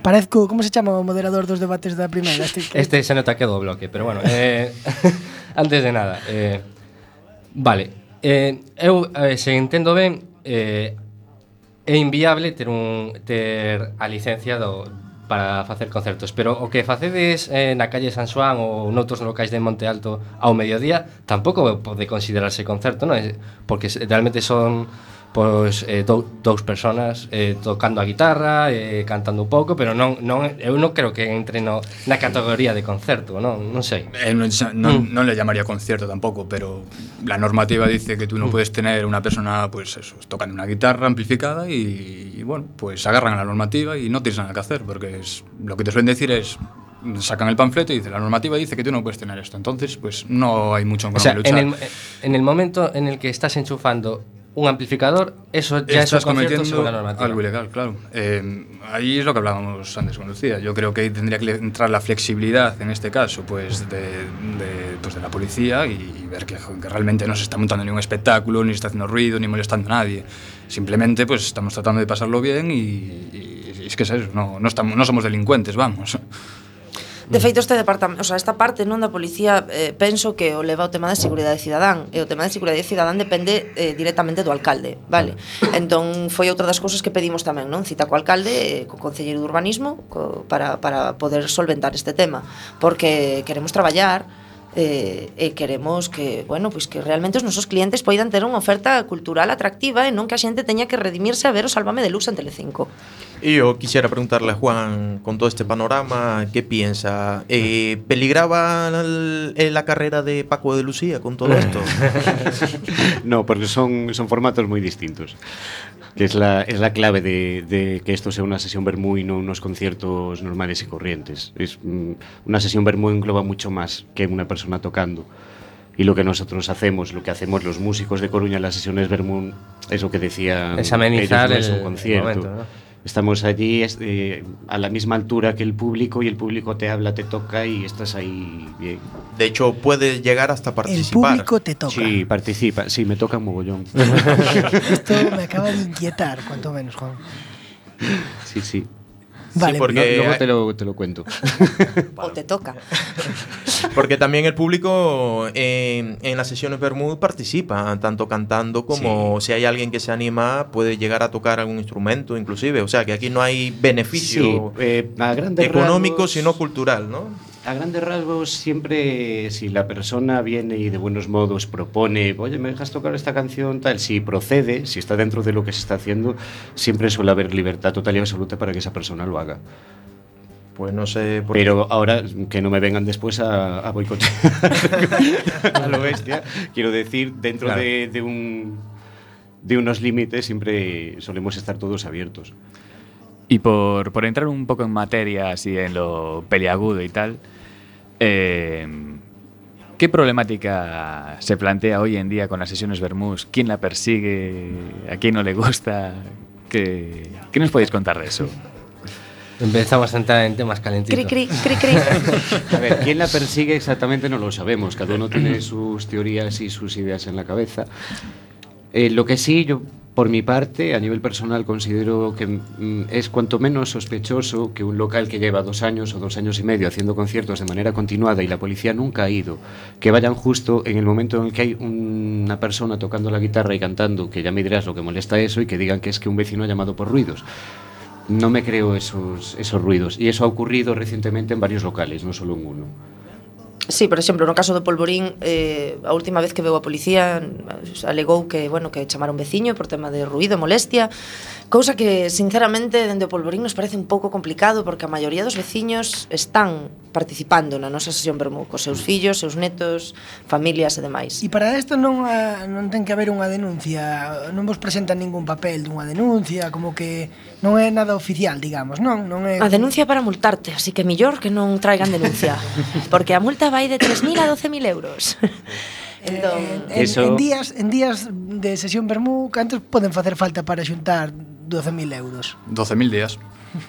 Parezco, como se chama o moderador dos debates da primeira? Este, que... este se nota que do bloque, pero bueno, eh, antes de nada, eh, vale, eh, eu, eh, se entendo ben, eh, é inviable ter un ter a licencia do para facer concertos, pero o que facedes eh, na calle San Xoán ou noutros locais de Monte Alto ao mediodía tampouco pode considerarse concerto, non? Eh, porque realmente son pois eh, dou, dous personas eh, tocando a guitarra, eh, cantando un pouco, pero non, non eu non creo que entre no, na categoría de concerto, non, non sei. Eh, non, non, mm. non le llamaría concierto tampouco, pero la normativa dice que tú no mm. puedes tener una persona pues eso, tocando una guitarra amplificada y, y bueno, pues agarran a la normativa y no tienes nada que hacer, porque es, lo que te suelen decir es sacan el panfleto y dice la normativa dice que tú no puedes tener esto entonces pues no hay mucho en, o sea, luchar. en el, en el momento en el que estás enchufando un amplificador, eso ya Estás es un cometiendo según la normativa. algo ilegal, claro. Eh, ahí es lo que hablábamos antes con Lucía. Yo creo que ahí tendría que entrar la flexibilidad, en este caso, pues de, de, pues de la policía y, ver que, que, realmente no se está montando ningún espectáculo, ni se está haciendo ruido, ni molestando a nadie. Simplemente pues estamos tratando de pasarlo bien y, y es que es eso, no, no, estamos, no somos delincuentes, vamos. De mm. feito este departamento, o sea, esta parte non da policía eh, penso que o leva o tema da seguridade cidadán e o tema da seguridade cidadán depende eh, directamente do alcalde, vale? Entón foi outra das cousas que pedimos tamén, non? Cita co alcalde, eh, co concelleiro de urbanismo co, para, para poder solventar este tema porque queremos traballar eh, e queremos que, bueno, pois que realmente os nosos clientes poidan ter unha oferta cultural atractiva e non que a xente teña que redimirse a ver o Sálvame de Lux en Telecinco. E eu quixera preguntarle a Juan con todo este panorama, que piensa? Eh, ¿Peligraba el, la carrera de Paco de Lucía con todo isto? no, porque son, son formatos moi distintos. Que es la, es la clave de, de que esto sea una sesión Bermú y no unos conciertos normales y corrientes. Es, mm, una sesión Bermú engloba mucho más que una persona tocando. Y lo que nosotros hacemos, lo que hacemos los músicos de Coruña en las sesiones Bermú, es lo que decía Es amenizar ellos, no es un el concierto. momento, ¿no? Estamos allí eh, a la misma altura que el público y el público te habla, te toca y estás ahí bien. De hecho, puede llegar hasta El participar. público te toca. Sí, participa. Sí, me toca un mogollón. Esto me acaba de inquietar, cuanto menos, Juan. sí, sí. Vale, porque- No, luego te lo, te lo cuento. O te toca. Porque también el público en, en las sesiones Bermud participa, tanto cantando como si hay alguien que se anima, puede llegar a tocar algún instrumento, inclusive. O sea, que aquí no hay beneficio Sí, eh, a económico, rasgos- sino cultural, ¿no? A grandes rasgos, siempre si la persona viene y de buenos modos propone, oye, ¿me dejas tocar esta canción? Tal, si procede, si está dentro de lo que se está haciendo, siempre suele haber libertad total y absoluta para que esa persona lo haga. Pues no sé por Pero ahora que no me vengan después a, a boicotear a lo bestia, quiero decir, dentro Claro. de, de un, de unos límites siempre solemos estar todos abiertos. Y por, por entrar un poco en materia, así en lo peliagudo y tal, eh, ¿qué problemática se plantea hoy en día con las sesiones Bermús? ¿Quién la persigue? ¿A quién no le gusta? ¿Qué, qué nos podéis contar de eso? Empezamos a entrar en temas calentitos. Cri, cri, cri, cri. A ver, quién la persigue exactamente no lo sabemos. Cada uno tiene sus teorías y sus ideas en la cabeza. Eh, lo que sí, yo por mi parte, a nivel personal, considero que mm, es cuanto menos sospechoso que un local que lleva dos años o dos años y medio haciendo conciertos de manera continuada y la policía nunca ha ido, que vayan justo en el momento en el que hay un- una persona tocando la guitarra y cantando, que ya me dirás lo que molesta eso, y que digan que es que un vecino ha llamado por ruidos. No me creo esos, esos ruidos. Y eso ha ocurrido recientemente en varios locales, no solo en uno. Sí, por exemplo, no caso do Polvorín, eh, a última vez que veu a policía alegou que, bueno, que chamaron un veciño por tema de ruido, molestia, Cousa que, sinceramente, dende o Polvorín nos parece un pouco complicado porque a maioría dos veciños están participando na nosa sesión vermú cos seus fillos, seus netos, familias e demais. E para isto non, a, non ten que haber unha denuncia, non vos presentan ningún papel dunha denuncia, como que non é nada oficial, digamos, non? non é... A denuncia para multarte, así que millor que non traigan denuncia, porque a multa vai de 3.000 a 12.000 euros. Eh, entón, en, en, eso... en, días, en días de sesión vermú, cantos poden facer falta para xuntar 12.000 euros. 12.000 días.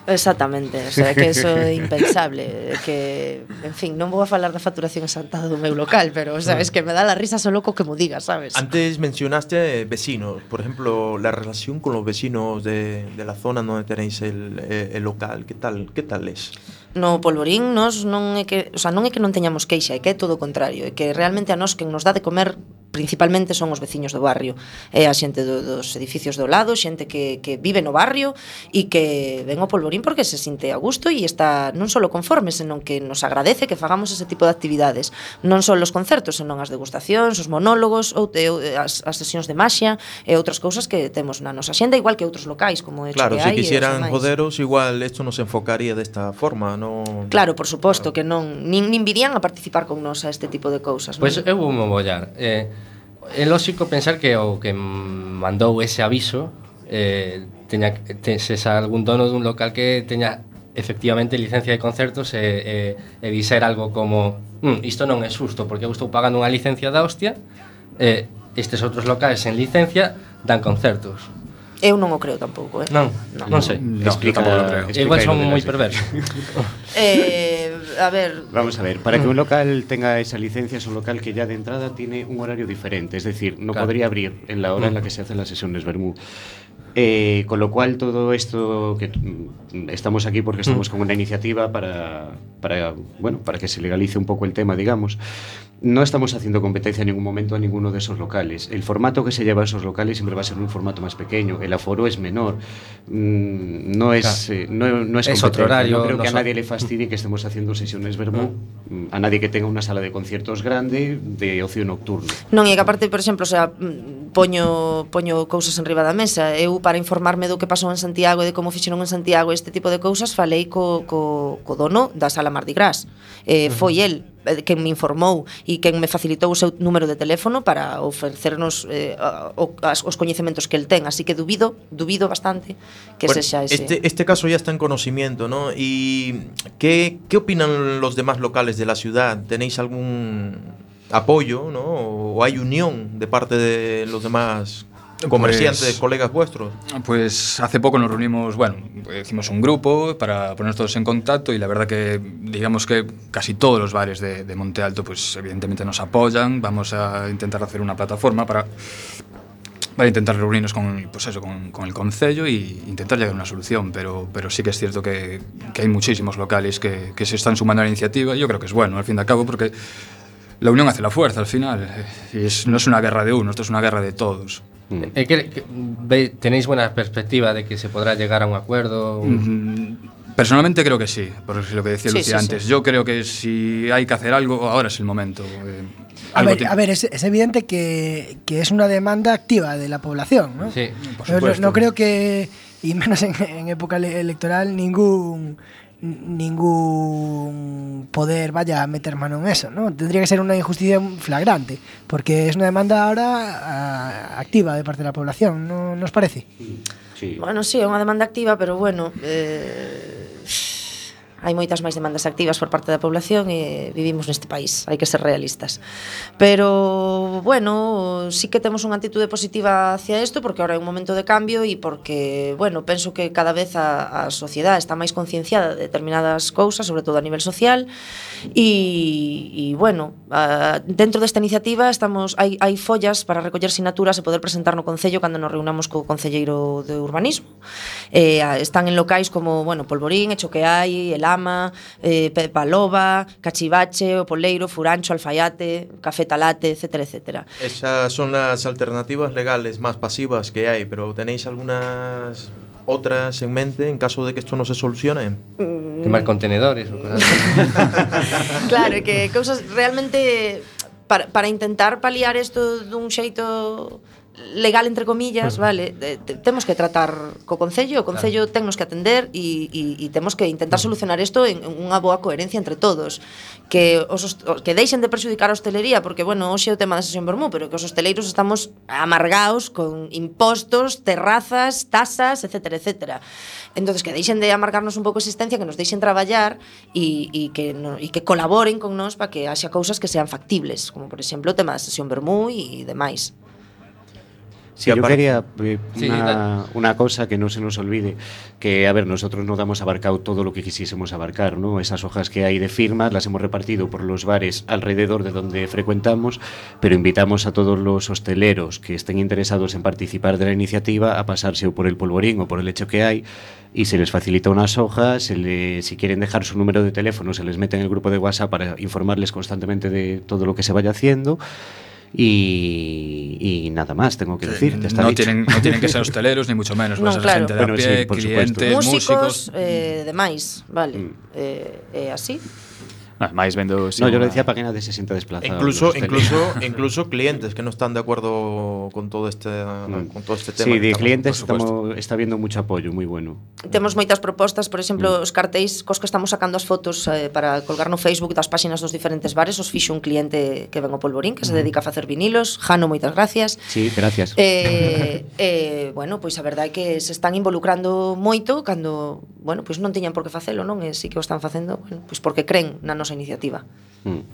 Exactamente, o sea, que eso é impensable que, en fin, non vou a falar da facturación exaltada do meu local, pero sabes que me dá la risa solo co que mo digas, sabes? Antes mencionaste vecinos, por ejemplo, la relación con los vecinos de, de la zona onde tenéis el, eh, el local, que tal, que tal es? No Polvorín nos non é que, o sea, non é que non teñamos queixa, é que é todo o contrario, é que realmente a nós que nos dá de comer principalmente son os veciños do barrio, é a xente do, dos edificios do lado, xente que, que vive no barrio e que ven o polvorín porque se sinte a gusto e está non só conforme, senón que nos agradece que fagamos ese tipo de actividades, non só os concertos, senón as degustacións, os monólogos ou, ou as, as sesións de maxia e outras cousas que temos na nosa xenda, igual que outros locais como hecho Claro, que se si quisieran joderos, igual isto nos enfocaría desta forma, non Claro, por suposto claro. que non nin, nin virían a participar con nos a este tipo de cousas, Pois pues non? eu vou mollar. Eh, é lógico pensar que o que mandou ese aviso eh, teña, te, se xa algún dono dun local que teña efectivamente licencia de concertos e, e, e dixer algo como mm, isto non é susto porque eu estou pagando unha licencia da hostia e estes outros locais en licencia dan concertos Eu non o creo tampouco, eh? Non, non, non sei. No, Explica, eu tampouco creo. Igual son moi perversos. eh, a ver, Vamos a ver, para que un local tenga esa licencia es un local que ya de entrada tiene un horario diferente, es decir, no Claro. podría abrir en la hora en la que se hacen las sesiones Bermú. Eh, con lo cual todo esto que mm, estamos aquí porque estamos con una iniciativa para, para bueno para que se legalice un poco el tema digamos no estamos haciendo competencia en ningún momento a ninguno de esos locales. El formato que se lleva a esos locales siempre va a ser un formato más pequeño, el aforo es menor, mm, no es, claro. eh, no, no, es, es otro horario. No creo que a nadie le fastidie que estemos haciendo sesiones vermú, no. Mm, a nadie que tenga una sala de conciertos grande de ocio nocturno. Non, e que aparte, por exemplo, o sea, mm, poño, poño cousas en riba da mesa. Eu, para informarme do que pasou en Santiago e de como fixeron en Santiago este tipo de cousas, falei co, co, co dono da sala Mardi Gras. Eh, foi el Eh, quen me informou e quen me facilitou o seu número de teléfono para ofrecernos eh, o, as, os coñecementos que el ten, así que dubido, dubido bastante que bueno, sexa ese. Este, este caso ya está en conocimiento, ¿no? Y ¿qué, qué opinan los demás locales de la ciudad? ¿Tenéis algún apoyo, ¿no? O hay unión de parte de los demás comerciantes, Pues- colegas vuestros? Pues hace poco nos reunimos, bueno, hicimos un grupo para ponernos todos en contacto y la verdad que digamos que casi todos los bares de, de Monte Alto pues evidentemente nos apoyan, vamos a intentar hacer una plataforma para, para intentar reunirnos con, pues eso, con, con el concello y intentar llegar a una solución, pero, pero sí que es cierto que, que hay muchísimos locales que, que se están sumando a la iniciativa y yo creo que es bueno al fin y al cabo porque la unión hace la fuerza al final eh, y es- no es una guerra de uno, esto es una guerra de todos. Ve- ¿Tenéis buena perspectiva de que se podrá llegar a un acuerdo? Mm, Personalmente creo que sí, por lo que decía Sí, Lucía sí, antes. sí. Yo creo que si hay que hacer algo, ahora es el momento. eh, A ver, tiene- a ver es, es evidente que, que es una demanda activa de la población, ¿no? Sí. por Yo no, supuesto. no creo que, y menos en, en época ele- electoral, ningún ningún poder vaya a meter mano en eso, ¿no? Tendría que ser una injusticia flagrante, porque es una demanda ahora a, activa de parte de la población, ¿no nos parece? Sí. Bueno, sí, é unha demanda activa, pero bueno, eh hai moitas máis demandas activas por parte da población e vivimos neste país, hai que ser realistas. Pero, bueno, sí que temos unha actitude positiva hacia isto porque ahora é un momento de cambio e porque, bueno, penso que cada vez a, a sociedade está máis concienciada de determinadas cousas, sobre todo a nivel social, e, e bueno, a, dentro desta iniciativa estamos hai, hai follas para recoller sinaturas e poder presentar no Concello cando nos reunamos co Concelleiro de Urbanismo. Eh, están en locais como, bueno, Polvorín, Echoqueai, El Lama, eh, Pepa Loba, Cachivache, O Poleiro, Furancho, Alfaiate, Café Talate, etc. etcétera. Esas son as alternativas legales máis pasivas que hai, pero tenéis algunas otras en mente en caso de que esto no se solucione? Mm. Quemar contenedores ou cosas Claro, que cousas realmente para, para intentar paliar isto dun xeito legal entre comillas, vale, de, de, temos que tratar co concello, o concello claro. tennos que atender e, e, e temos que intentar solucionar isto en, en unha boa coherencia entre todos, que os, que deixen de perxudicar a hostelería, porque bueno, hoxe é o tema da sesión Bormú, pero que os hosteleiros estamos amargaos con impostos, terrazas, tasas, etcétera, etcétera. Entonces que deixen de amargarnos un pouco a existencia, que nos deixen traballar e, e que no, e que colaboren con nós para que haxa cousas que sean factibles, como por exemplo o tema da sesión Bermú e demais. Sí, yo quería eh, Sí, una, una cosa que no se nos olvide, que a ver, nosotros no damos abarcado todo lo que quisiésemos abarcar, ¿no? Esas hojas que hay de firmas las hemos repartido por los bares alrededor de donde frecuentamos, pero invitamos a todos los hosteleros que estén interesados en participar de la iniciativa a pasarse o por el polvorín o por el hecho que hay y se les facilita unas hojas, se le- si quieren dejar su número de teléfono se les mete en el grupo de WhatsApp para informarles constantemente de todo lo que se vaya haciendo. Y, y, nada más tengo que decir. Ya está no, dicho. Tienen, no tienen que ser hosteleros, ni mucho menos. No, ser claro. gente de bueno, a pie, sí, clientes, músicos, músicos. Eh, demais, vale. Mm. Eh, eh, así. Ah, más vendo... No, yo lo decía para que nadie se sienta desplazado. Incluso, incluso, incluso clientes que no están de acuerdo con todo este, mm. con todo este tema. Sí, de estamos, clientes estamos, está viendo mucho apoyo, muy bueno. Temos moitas propostas, por exemplo, mm. os cartéis cos que estamos sacando as fotos eh, para colgar no Facebook das páxinas dos diferentes bares, os fixo un cliente que ven ao Polvorín, que mm. se dedica a facer vinilos. Jano, moitas gracias. Sí, gracias. Eh, eh, bueno, pois a verdade é que se están involucrando moito cando, bueno, pois non tiñan por que facelo, non? E si que o están facendo, bueno, pois porque creen na nosa iniciativa. Mm.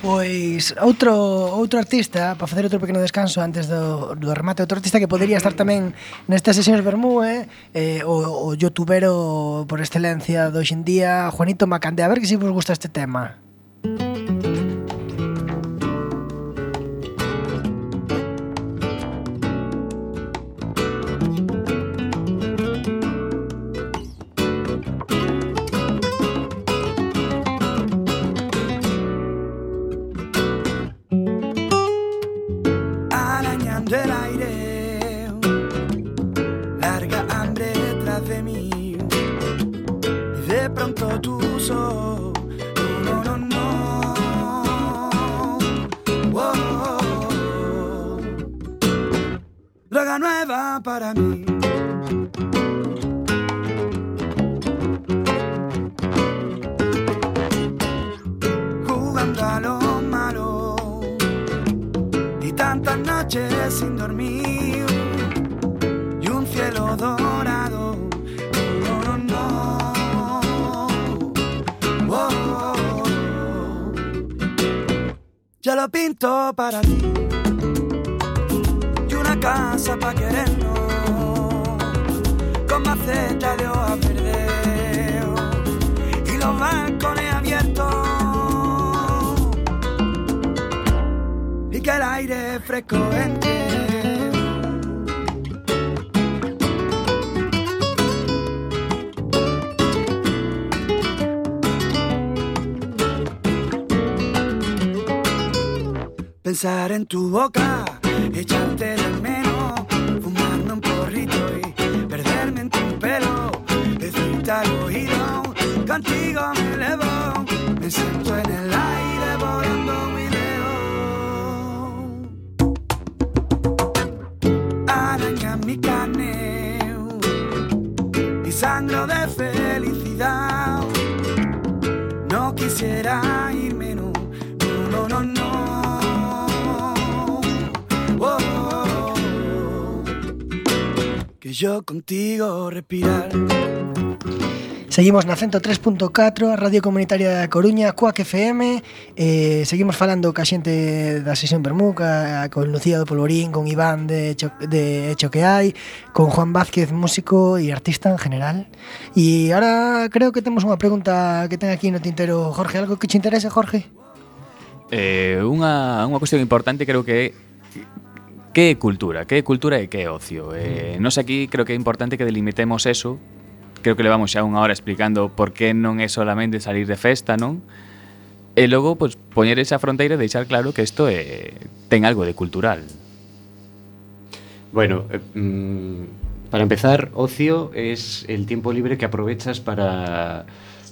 Pois outro outro artista, para facer outro pequeno descanso antes do, do remate, outro artista que podería estar tamén nestas sesións Bermú, eh, o, o youtubero por excelencia do hoxendía, Juanito Macande, A ver que si vos gusta este tema. Música para mí. Jugando a lo malo y tantas noches sin dormir y un cielo dorado. No, no, no. Oh, Yo lo pinto para ti y una casa para querernos que el aire fresco entre. Pensar en tu boca, echarte quisiera irme, no, no, no, no, no. Oh, oh, oh. Que yo contigo respirar. Seguimos na 103.4, a Radio Comunitaria da Coruña, Cuac FM eh, Seguimos falando ca xente da sesión Bermú ca, Con Lucía do Polvorín, con Iván de, Cho, de hai, Con Juan Vázquez, músico e artista en general E ahora creo que temos unha pregunta que ten aquí no tintero Jorge Algo que che interese, Jorge? Eh, unha, unha cuestión importante creo que é Que é cultura? Que é cultura e que é ocio? Eh, mm. nos aquí creo que é importante que delimitemos eso creo que levamos xa unha hora explicando por que non é solamente salir de festa, non? E logo, pois, poñer esa fronteira e deixar claro que isto é, ten algo de cultural. Bueno, eh, mm, para empezar, ocio es el tiempo libre que aprovechas para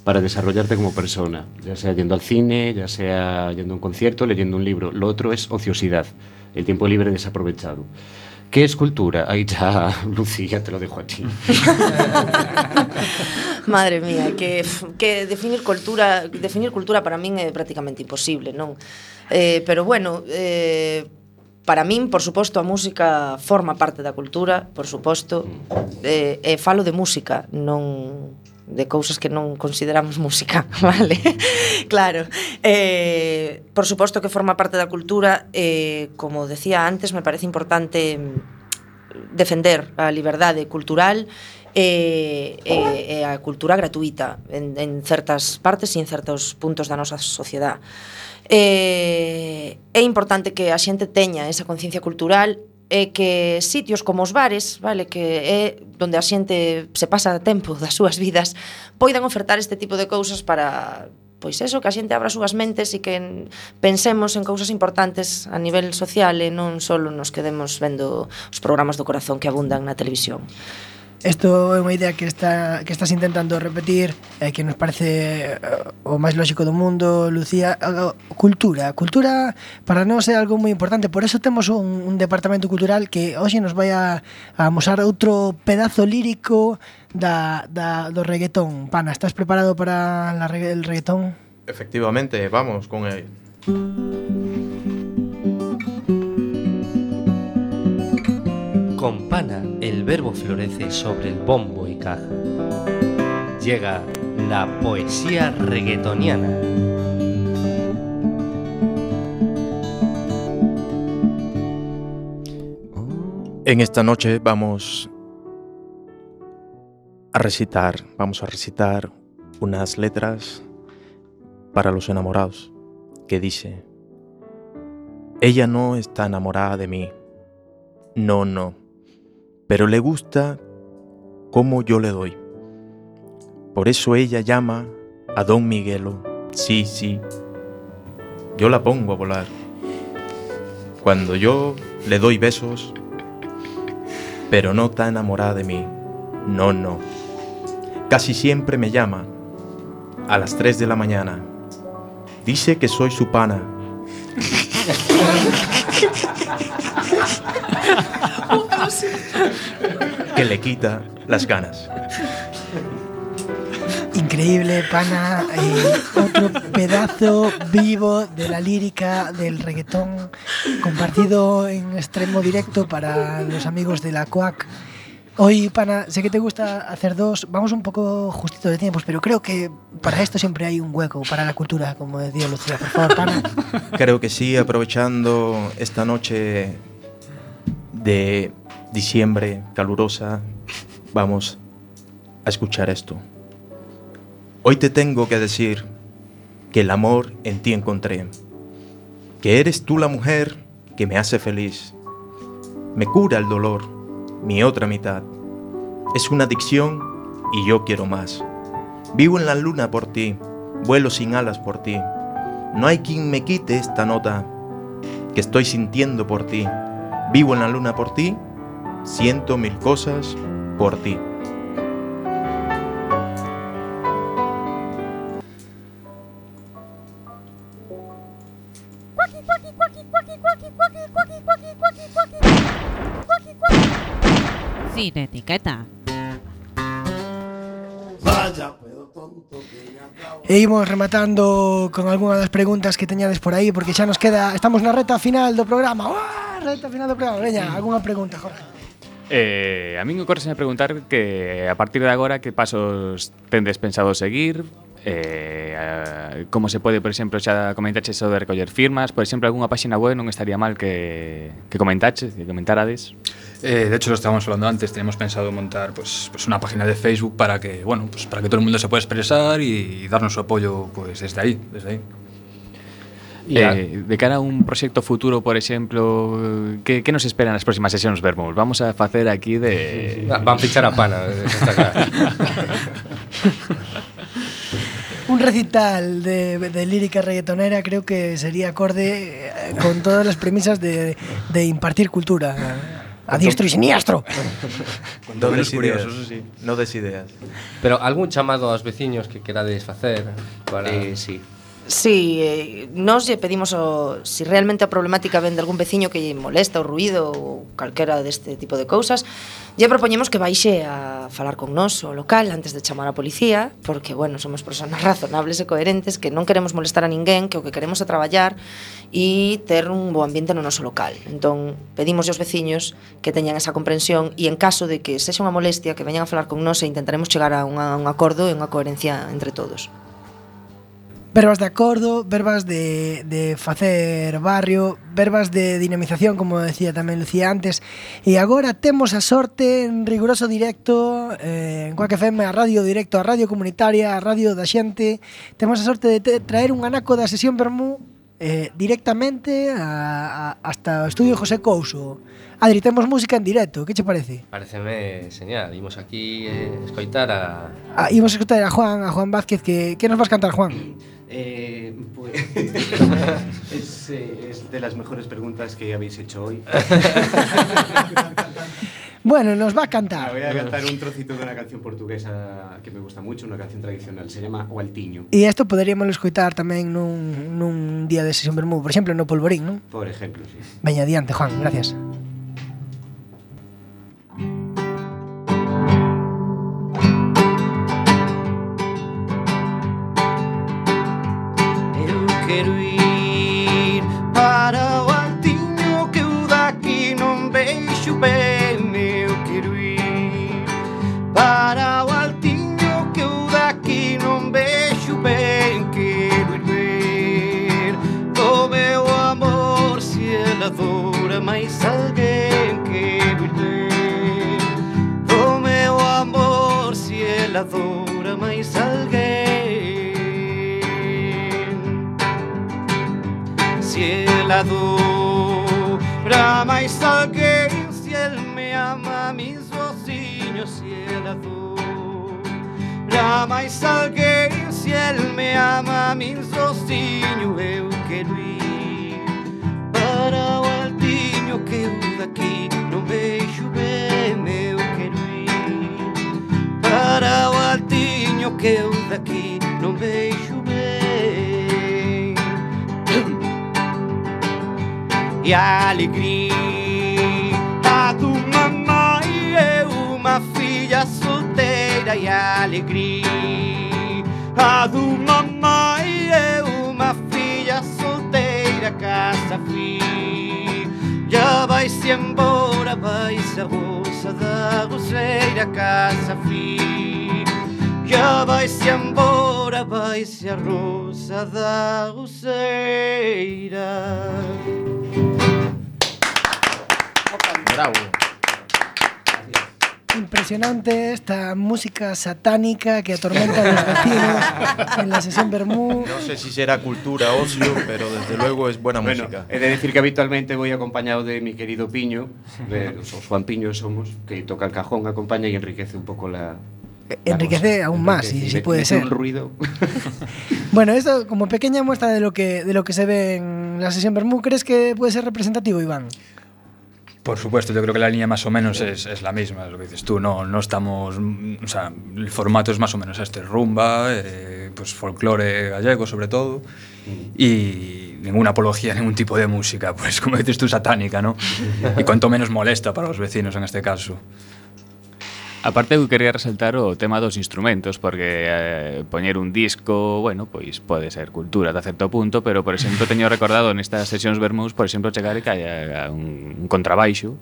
para desarrollarte como persona, ya sea yendo al cine, ya sea yendo a un concierto, leyendo un libro. Lo otro es ociosidad, el tiempo libre desaprovechado. ¿Qué es cultura? Ahí ya, Lucía, te lo dejo a ti. Madre mía, que, que definir cultura definir cultura para min é prácticamente imposible, non? Eh, pero bueno, eh, para min, por suposto, a música forma parte da cultura, por suposto. Mm. Eh, e eh, falo de música, non de cousas que non consideramos música, vale? claro. Eh, por suposto que forma parte da cultura, eh, como decía antes, me parece importante mm, defender a liberdade cultural e, e, e a cultura gratuita en, en certas partes e en certos puntos da nosa sociedade. Eh, é importante que a xente teña esa conciencia cultural é que sitios como os bares, vale, que é onde a xente se pasa tempo das súas vidas, poidan ofertar este tipo de cousas para pois eso, que a xente abra as súas mentes e que pensemos en cousas importantes a nivel social e non só nos quedemos vendo os programas do corazón que abundan na televisión. Isto é unha idea que está que estás intentando repetir e eh, que nos parece eh, o máis lógico do mundo, Lucía, eh, cultura. Cultura para nós é algo moi importante, por eso temos un, un departamento cultural que hoxe nos vai a, a mostrar outro pedazo lírico da, da, do reggaetón. Pana, estás preparado para la, el reggaetón? Efectivamente, vamos con el... El verbo florece sobre el bombo y caja. Llega la poesía reggaetoniana. En esta noche vamos a recitar, vamos a recitar unas letras para los enamorados que dice, ella no está enamorada de mí, no, no, pero le gusta como yo le doy. Por eso ella llama a Don Miguelo, sí, sí, yo la pongo a volar. Cuando yo le doy besos, pero no está enamorada de mí, no, no. Casi siempre me llama a las 3 de la mañana. Dice que soy su pana. que le quita las ganas. Increíble, pana. eh, otro pedazo vivo de la lírica del reggaetón compartido en extremo directo para los amigos de la COAC. Hoy, pana, sé que te gusta hacer dos. Vamos un poco justito de tiempos, pero creo que para esto siempre hay un hueco, para la cultura, como decía Lucía. Por favor, pana. Creo que sí, aprovechando esta noche de diciembre calurosa, vamos a escuchar esto. Hoy te tengo que decir que el amor en ti encontré, que eres tú la mujer que me hace feliz, me cura el dolor, mi otra mitad. Es una adicción y yo quiero más. Vivo en la luna por ti, vuelo sin alas por ti. No hay quien me quite esta nota que estoy sintiendo por ti. Vivo en la luna por ti, siento mil cosas por ti. Sin etiqueta. E imos rematando con algunha das preguntas que teñades por aí porque xa nos queda, estamos na reta final do programa. Uah, reta final do programa. Veña, algunha pregunta, Jorge. Eh, a min ocorresme preguntar que a partir de agora que pasos tendes pensado seguir, eh, como se pode, por exemplo, xa comentaxe eso de recoller firmas, por exemplo, algunha páxina web non estaría mal que, que comentaxe, que comentarades. Eh, de hecho, lo estábamos hablando antes, teníamos pensado montar pues, pues una página de Facebook para que, bueno, pues para que todo el mundo se pueda expresar y, y darnos su apoyo pues desde ahí, desde ahí. Eh, de cara a un proxecto futuro, por exemplo, que, que nos esperan nas próximas sesións Vermouth? Vamos a facer aquí de... Van fichar a pana, está claro. Un recital de, de lírica reggaetonera creo que sería acorde eh, con todas las premisas de, de impartir cultura. A diestro e siniestro. No menos ideas. curiosos, sí. No des ideas. Pero algún chamado aos veciños que querades facer para Eh, sí. Sí, eh, nos lle pedimos o, si realmente a problemática ven de algún veciño que lle molesta o ruido ou calquera deste tipo de cousas, lle propoñemos que baixe a falar con nós o local antes de chamar a policía, porque, bueno, somos personas razonables e coherentes que non queremos molestar a ninguén, que o que queremos é traballar e ter un bo ambiente no noso local. Entón, pedimos aos veciños que teñan esa comprensión e en caso de que sexa unha molestia, que veñan a falar con nós e intentaremos chegar a, unha, a un acordo e unha coherencia entre todos verbas de acordo, verbas de, de facer barrio, verbas de dinamización, como decía tamén Lucía antes. E agora temos a sorte en riguroso directo, eh, en Coac FM, a radio directo, a radio comunitaria, a radio da xente. Temos a sorte de te, traer un anaco da sesión Bermú eh, directamente a, a, hasta o estudio José Couso. Adri, temos música en directo, que che parece? Pareceme señal, imos aquí eh, escoitar a... a... Imos escoitar a Juan, a Juan Vázquez, que, que nos vas cantar, Juan? Eh, pues es, eh, es de las mejores preguntas que habéis hecho hoy. Bueno, nos va a cantar. voy a cantar un trocito de una canción portuguesa que me gusta mucho, una canción tradicional, se llama O Altiño, E isto poderíamos escoitar tamén nun, nun día de sesión Bermú, por exemplo, no Polvorín, non? por ejemplo. Sí. Veña, adiante, Juan, gracias. adora máis alguén Si el adora máis alguén Si el me ama mis vociños Si el adora máis alguén Si el me ama mis vociños Eu quero ir para o altiño que eu daqui para o altiño que eu daqui non veixo ben e a alegría do mamãe é uma filha solteira. E a alegria do mamãe é uma filha solteira. Casa filha Ya vaise embora, vais a goza da goceira casa fi Ya vaise embora, vais a rosa da goceira Bravo. Impresionante esta música satánica que atormenta a los vecinos en la sesión Bermú. No sé si será cultura, ocio, pero desde luego es buena Bueno, música. he de decir que habitualmente voy acompañado de mi querido Piño, de los Juan Piño somos, que toca el cajón, acompaña y enriquece un poco la. la Enriquece cosa. aún más, si, si me- puede ser. un ruido. Bueno, esto como pequeña muestra de lo que de lo que se ve en la sesión Bermú, ¿crees que puede ser representativo, Iván? Por supuesto, yo creo que la línea más o menos es, es la misma, es lo que dices tú, no, no estamos, mm, o sea, el formato es más o menos este, rumba, eh, pues folclore gallego sobre todo, mm. y ninguna apología, ningún tipo de música, pues como dices tú, satánica, ¿no? Y cuanto menos molesta para los vecinos en este caso. Aparte eu quería resaltar o tema dos instrumentos porque eh, poñer un disco, bueno, pois pode ser cultura ata certo punto, pero por exemplo teño recordado nestas sesións vermús, por exemplo, chegar e caia un, un contrabaixo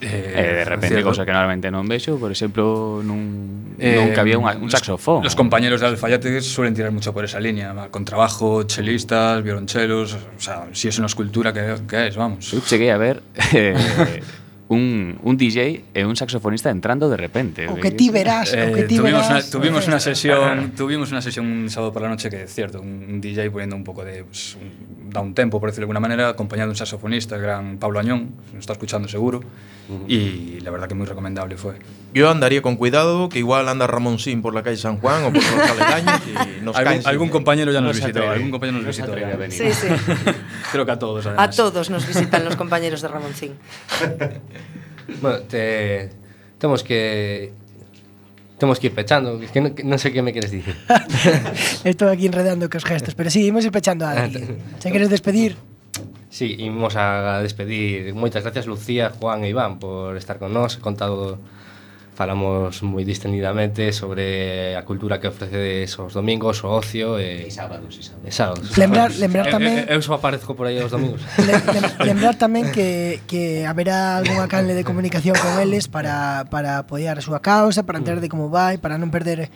Eh, de repente, cosa que normalmente non vexo Por exemplo, nun, eh, nunca había un, un saxofón. Los compañeros de Alfayate suelen tirar mucho por esa línea Con trabajo, chelistas, violonchelos O sea, si es una escultura que, que es, vamos. Eu cheguei a ver eh, un, un DJ e un saxofonista entrando de repente. O que ti verás, eh, o que eh, ti tuvimos verás. Una, tuvimos una sesión, tuvimos una sesión un sábado por la noche que es cierto, un DJ poniendo un poco de pues, un da un tempo, por decirlo de alguna manera, acompañado de un saxofonista, el gran Pablo Añón, nos está escuchando seguro, uh -huh. y la verdad que muy recomendable fue. Yo andaría con cuidado, que igual anda Ramoncín por la calle San Juan o por los aledaños y nos ¿Algún, algún sin... compañero ya nos, nos visitó, atreve, algún compañero nos, nos visitó. Ya. A sí, sí. Creo que a todos, además. A todos nos visitan los compañeros de Ramoncín. bueno, te, temos que Temos que ir pechando, que non, que non sei que me queres dicir. Estou aquí enredando cos gestos, pero sí, imos ir pechando a Adri. Se queres despedir? Sí, imos a despedir. Moitas gracias Lucía, Juan e Iván por estar con nós, contado falamos moi distendidamente sobre a cultura que ofrecedes os domingos, o ocio e, e sábados, e sábados. E sábados. Lembrar, lembrar tamén eu, eu, eu só aparezco por aí os domingos. lembrar tamén que, que haberá algunha canle de comunicación con eles para, para apoiar a súa causa, para entender de como vai, para non perder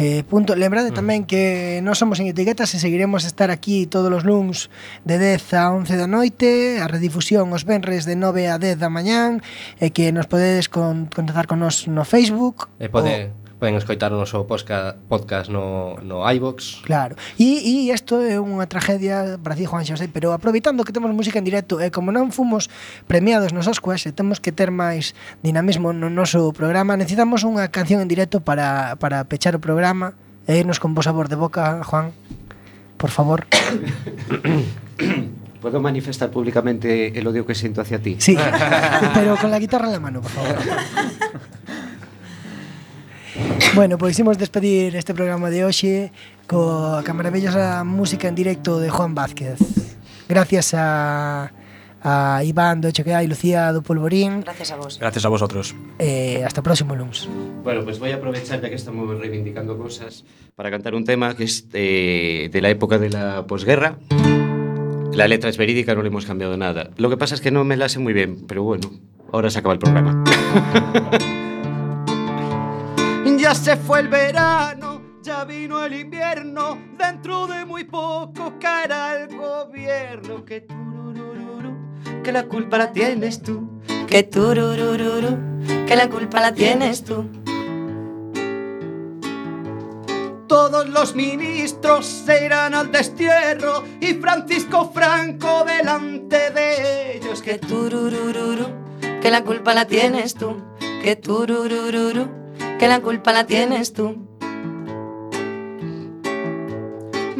eh, punto. Lembrade mm. tamén que non somos en etiquetas e seguiremos a estar aquí todos os luns de 10 a 11 da noite, a redifusión os venres de 9 a 10 da mañán e que nos podedes con, contactar con nos no Facebook. E pode, o... Poden escoitar o noso podcast no, no iVox Claro, e isto é unha tragedia para ti, Juan Xosé Pero aproveitando que temos música en directo E como non fomos premiados nos Oscars E temos que ter máis dinamismo no noso programa Necesitamos unha canción en directo para, para pechar o programa. E irnos con vos sabor de boca, Juan Por favor. Puedo manifestar públicamente el odio que sinto hacia ti. Sí, pero con la guitarra en la mano, por favor. Bueno, pois imos despedir este programa de hoxe coa maravillosa música en directo de Juan Vázquez. Gracias a a Iván do Chequea e Lucía do Polvorín. Gracias a vos. Gracias a vosotros. Eh, hasta o próximo lunes. Bueno, pois pues voy a aprovechar, ya que estamos reivindicando cosas, para cantar un tema que es eh, de la época de la posguerra. La letra es verídica, no le hemos cambiado nada. Lo que pasa es que no me la sé muy bien, pero bueno, ahora se acaba el programa. Ya se fue el verano, ya vino el invierno, dentro de muy poco caerá el gobierno. Que tururururu, que la culpa la tienes tú. Que tururururu, que la culpa la tienes tú. Todos los ministros se irán al destierro y Francisco Franco delante de ellos. Que tururururu, que la culpa la tienes tú. Que tururururu, que la culpa la tienes tú.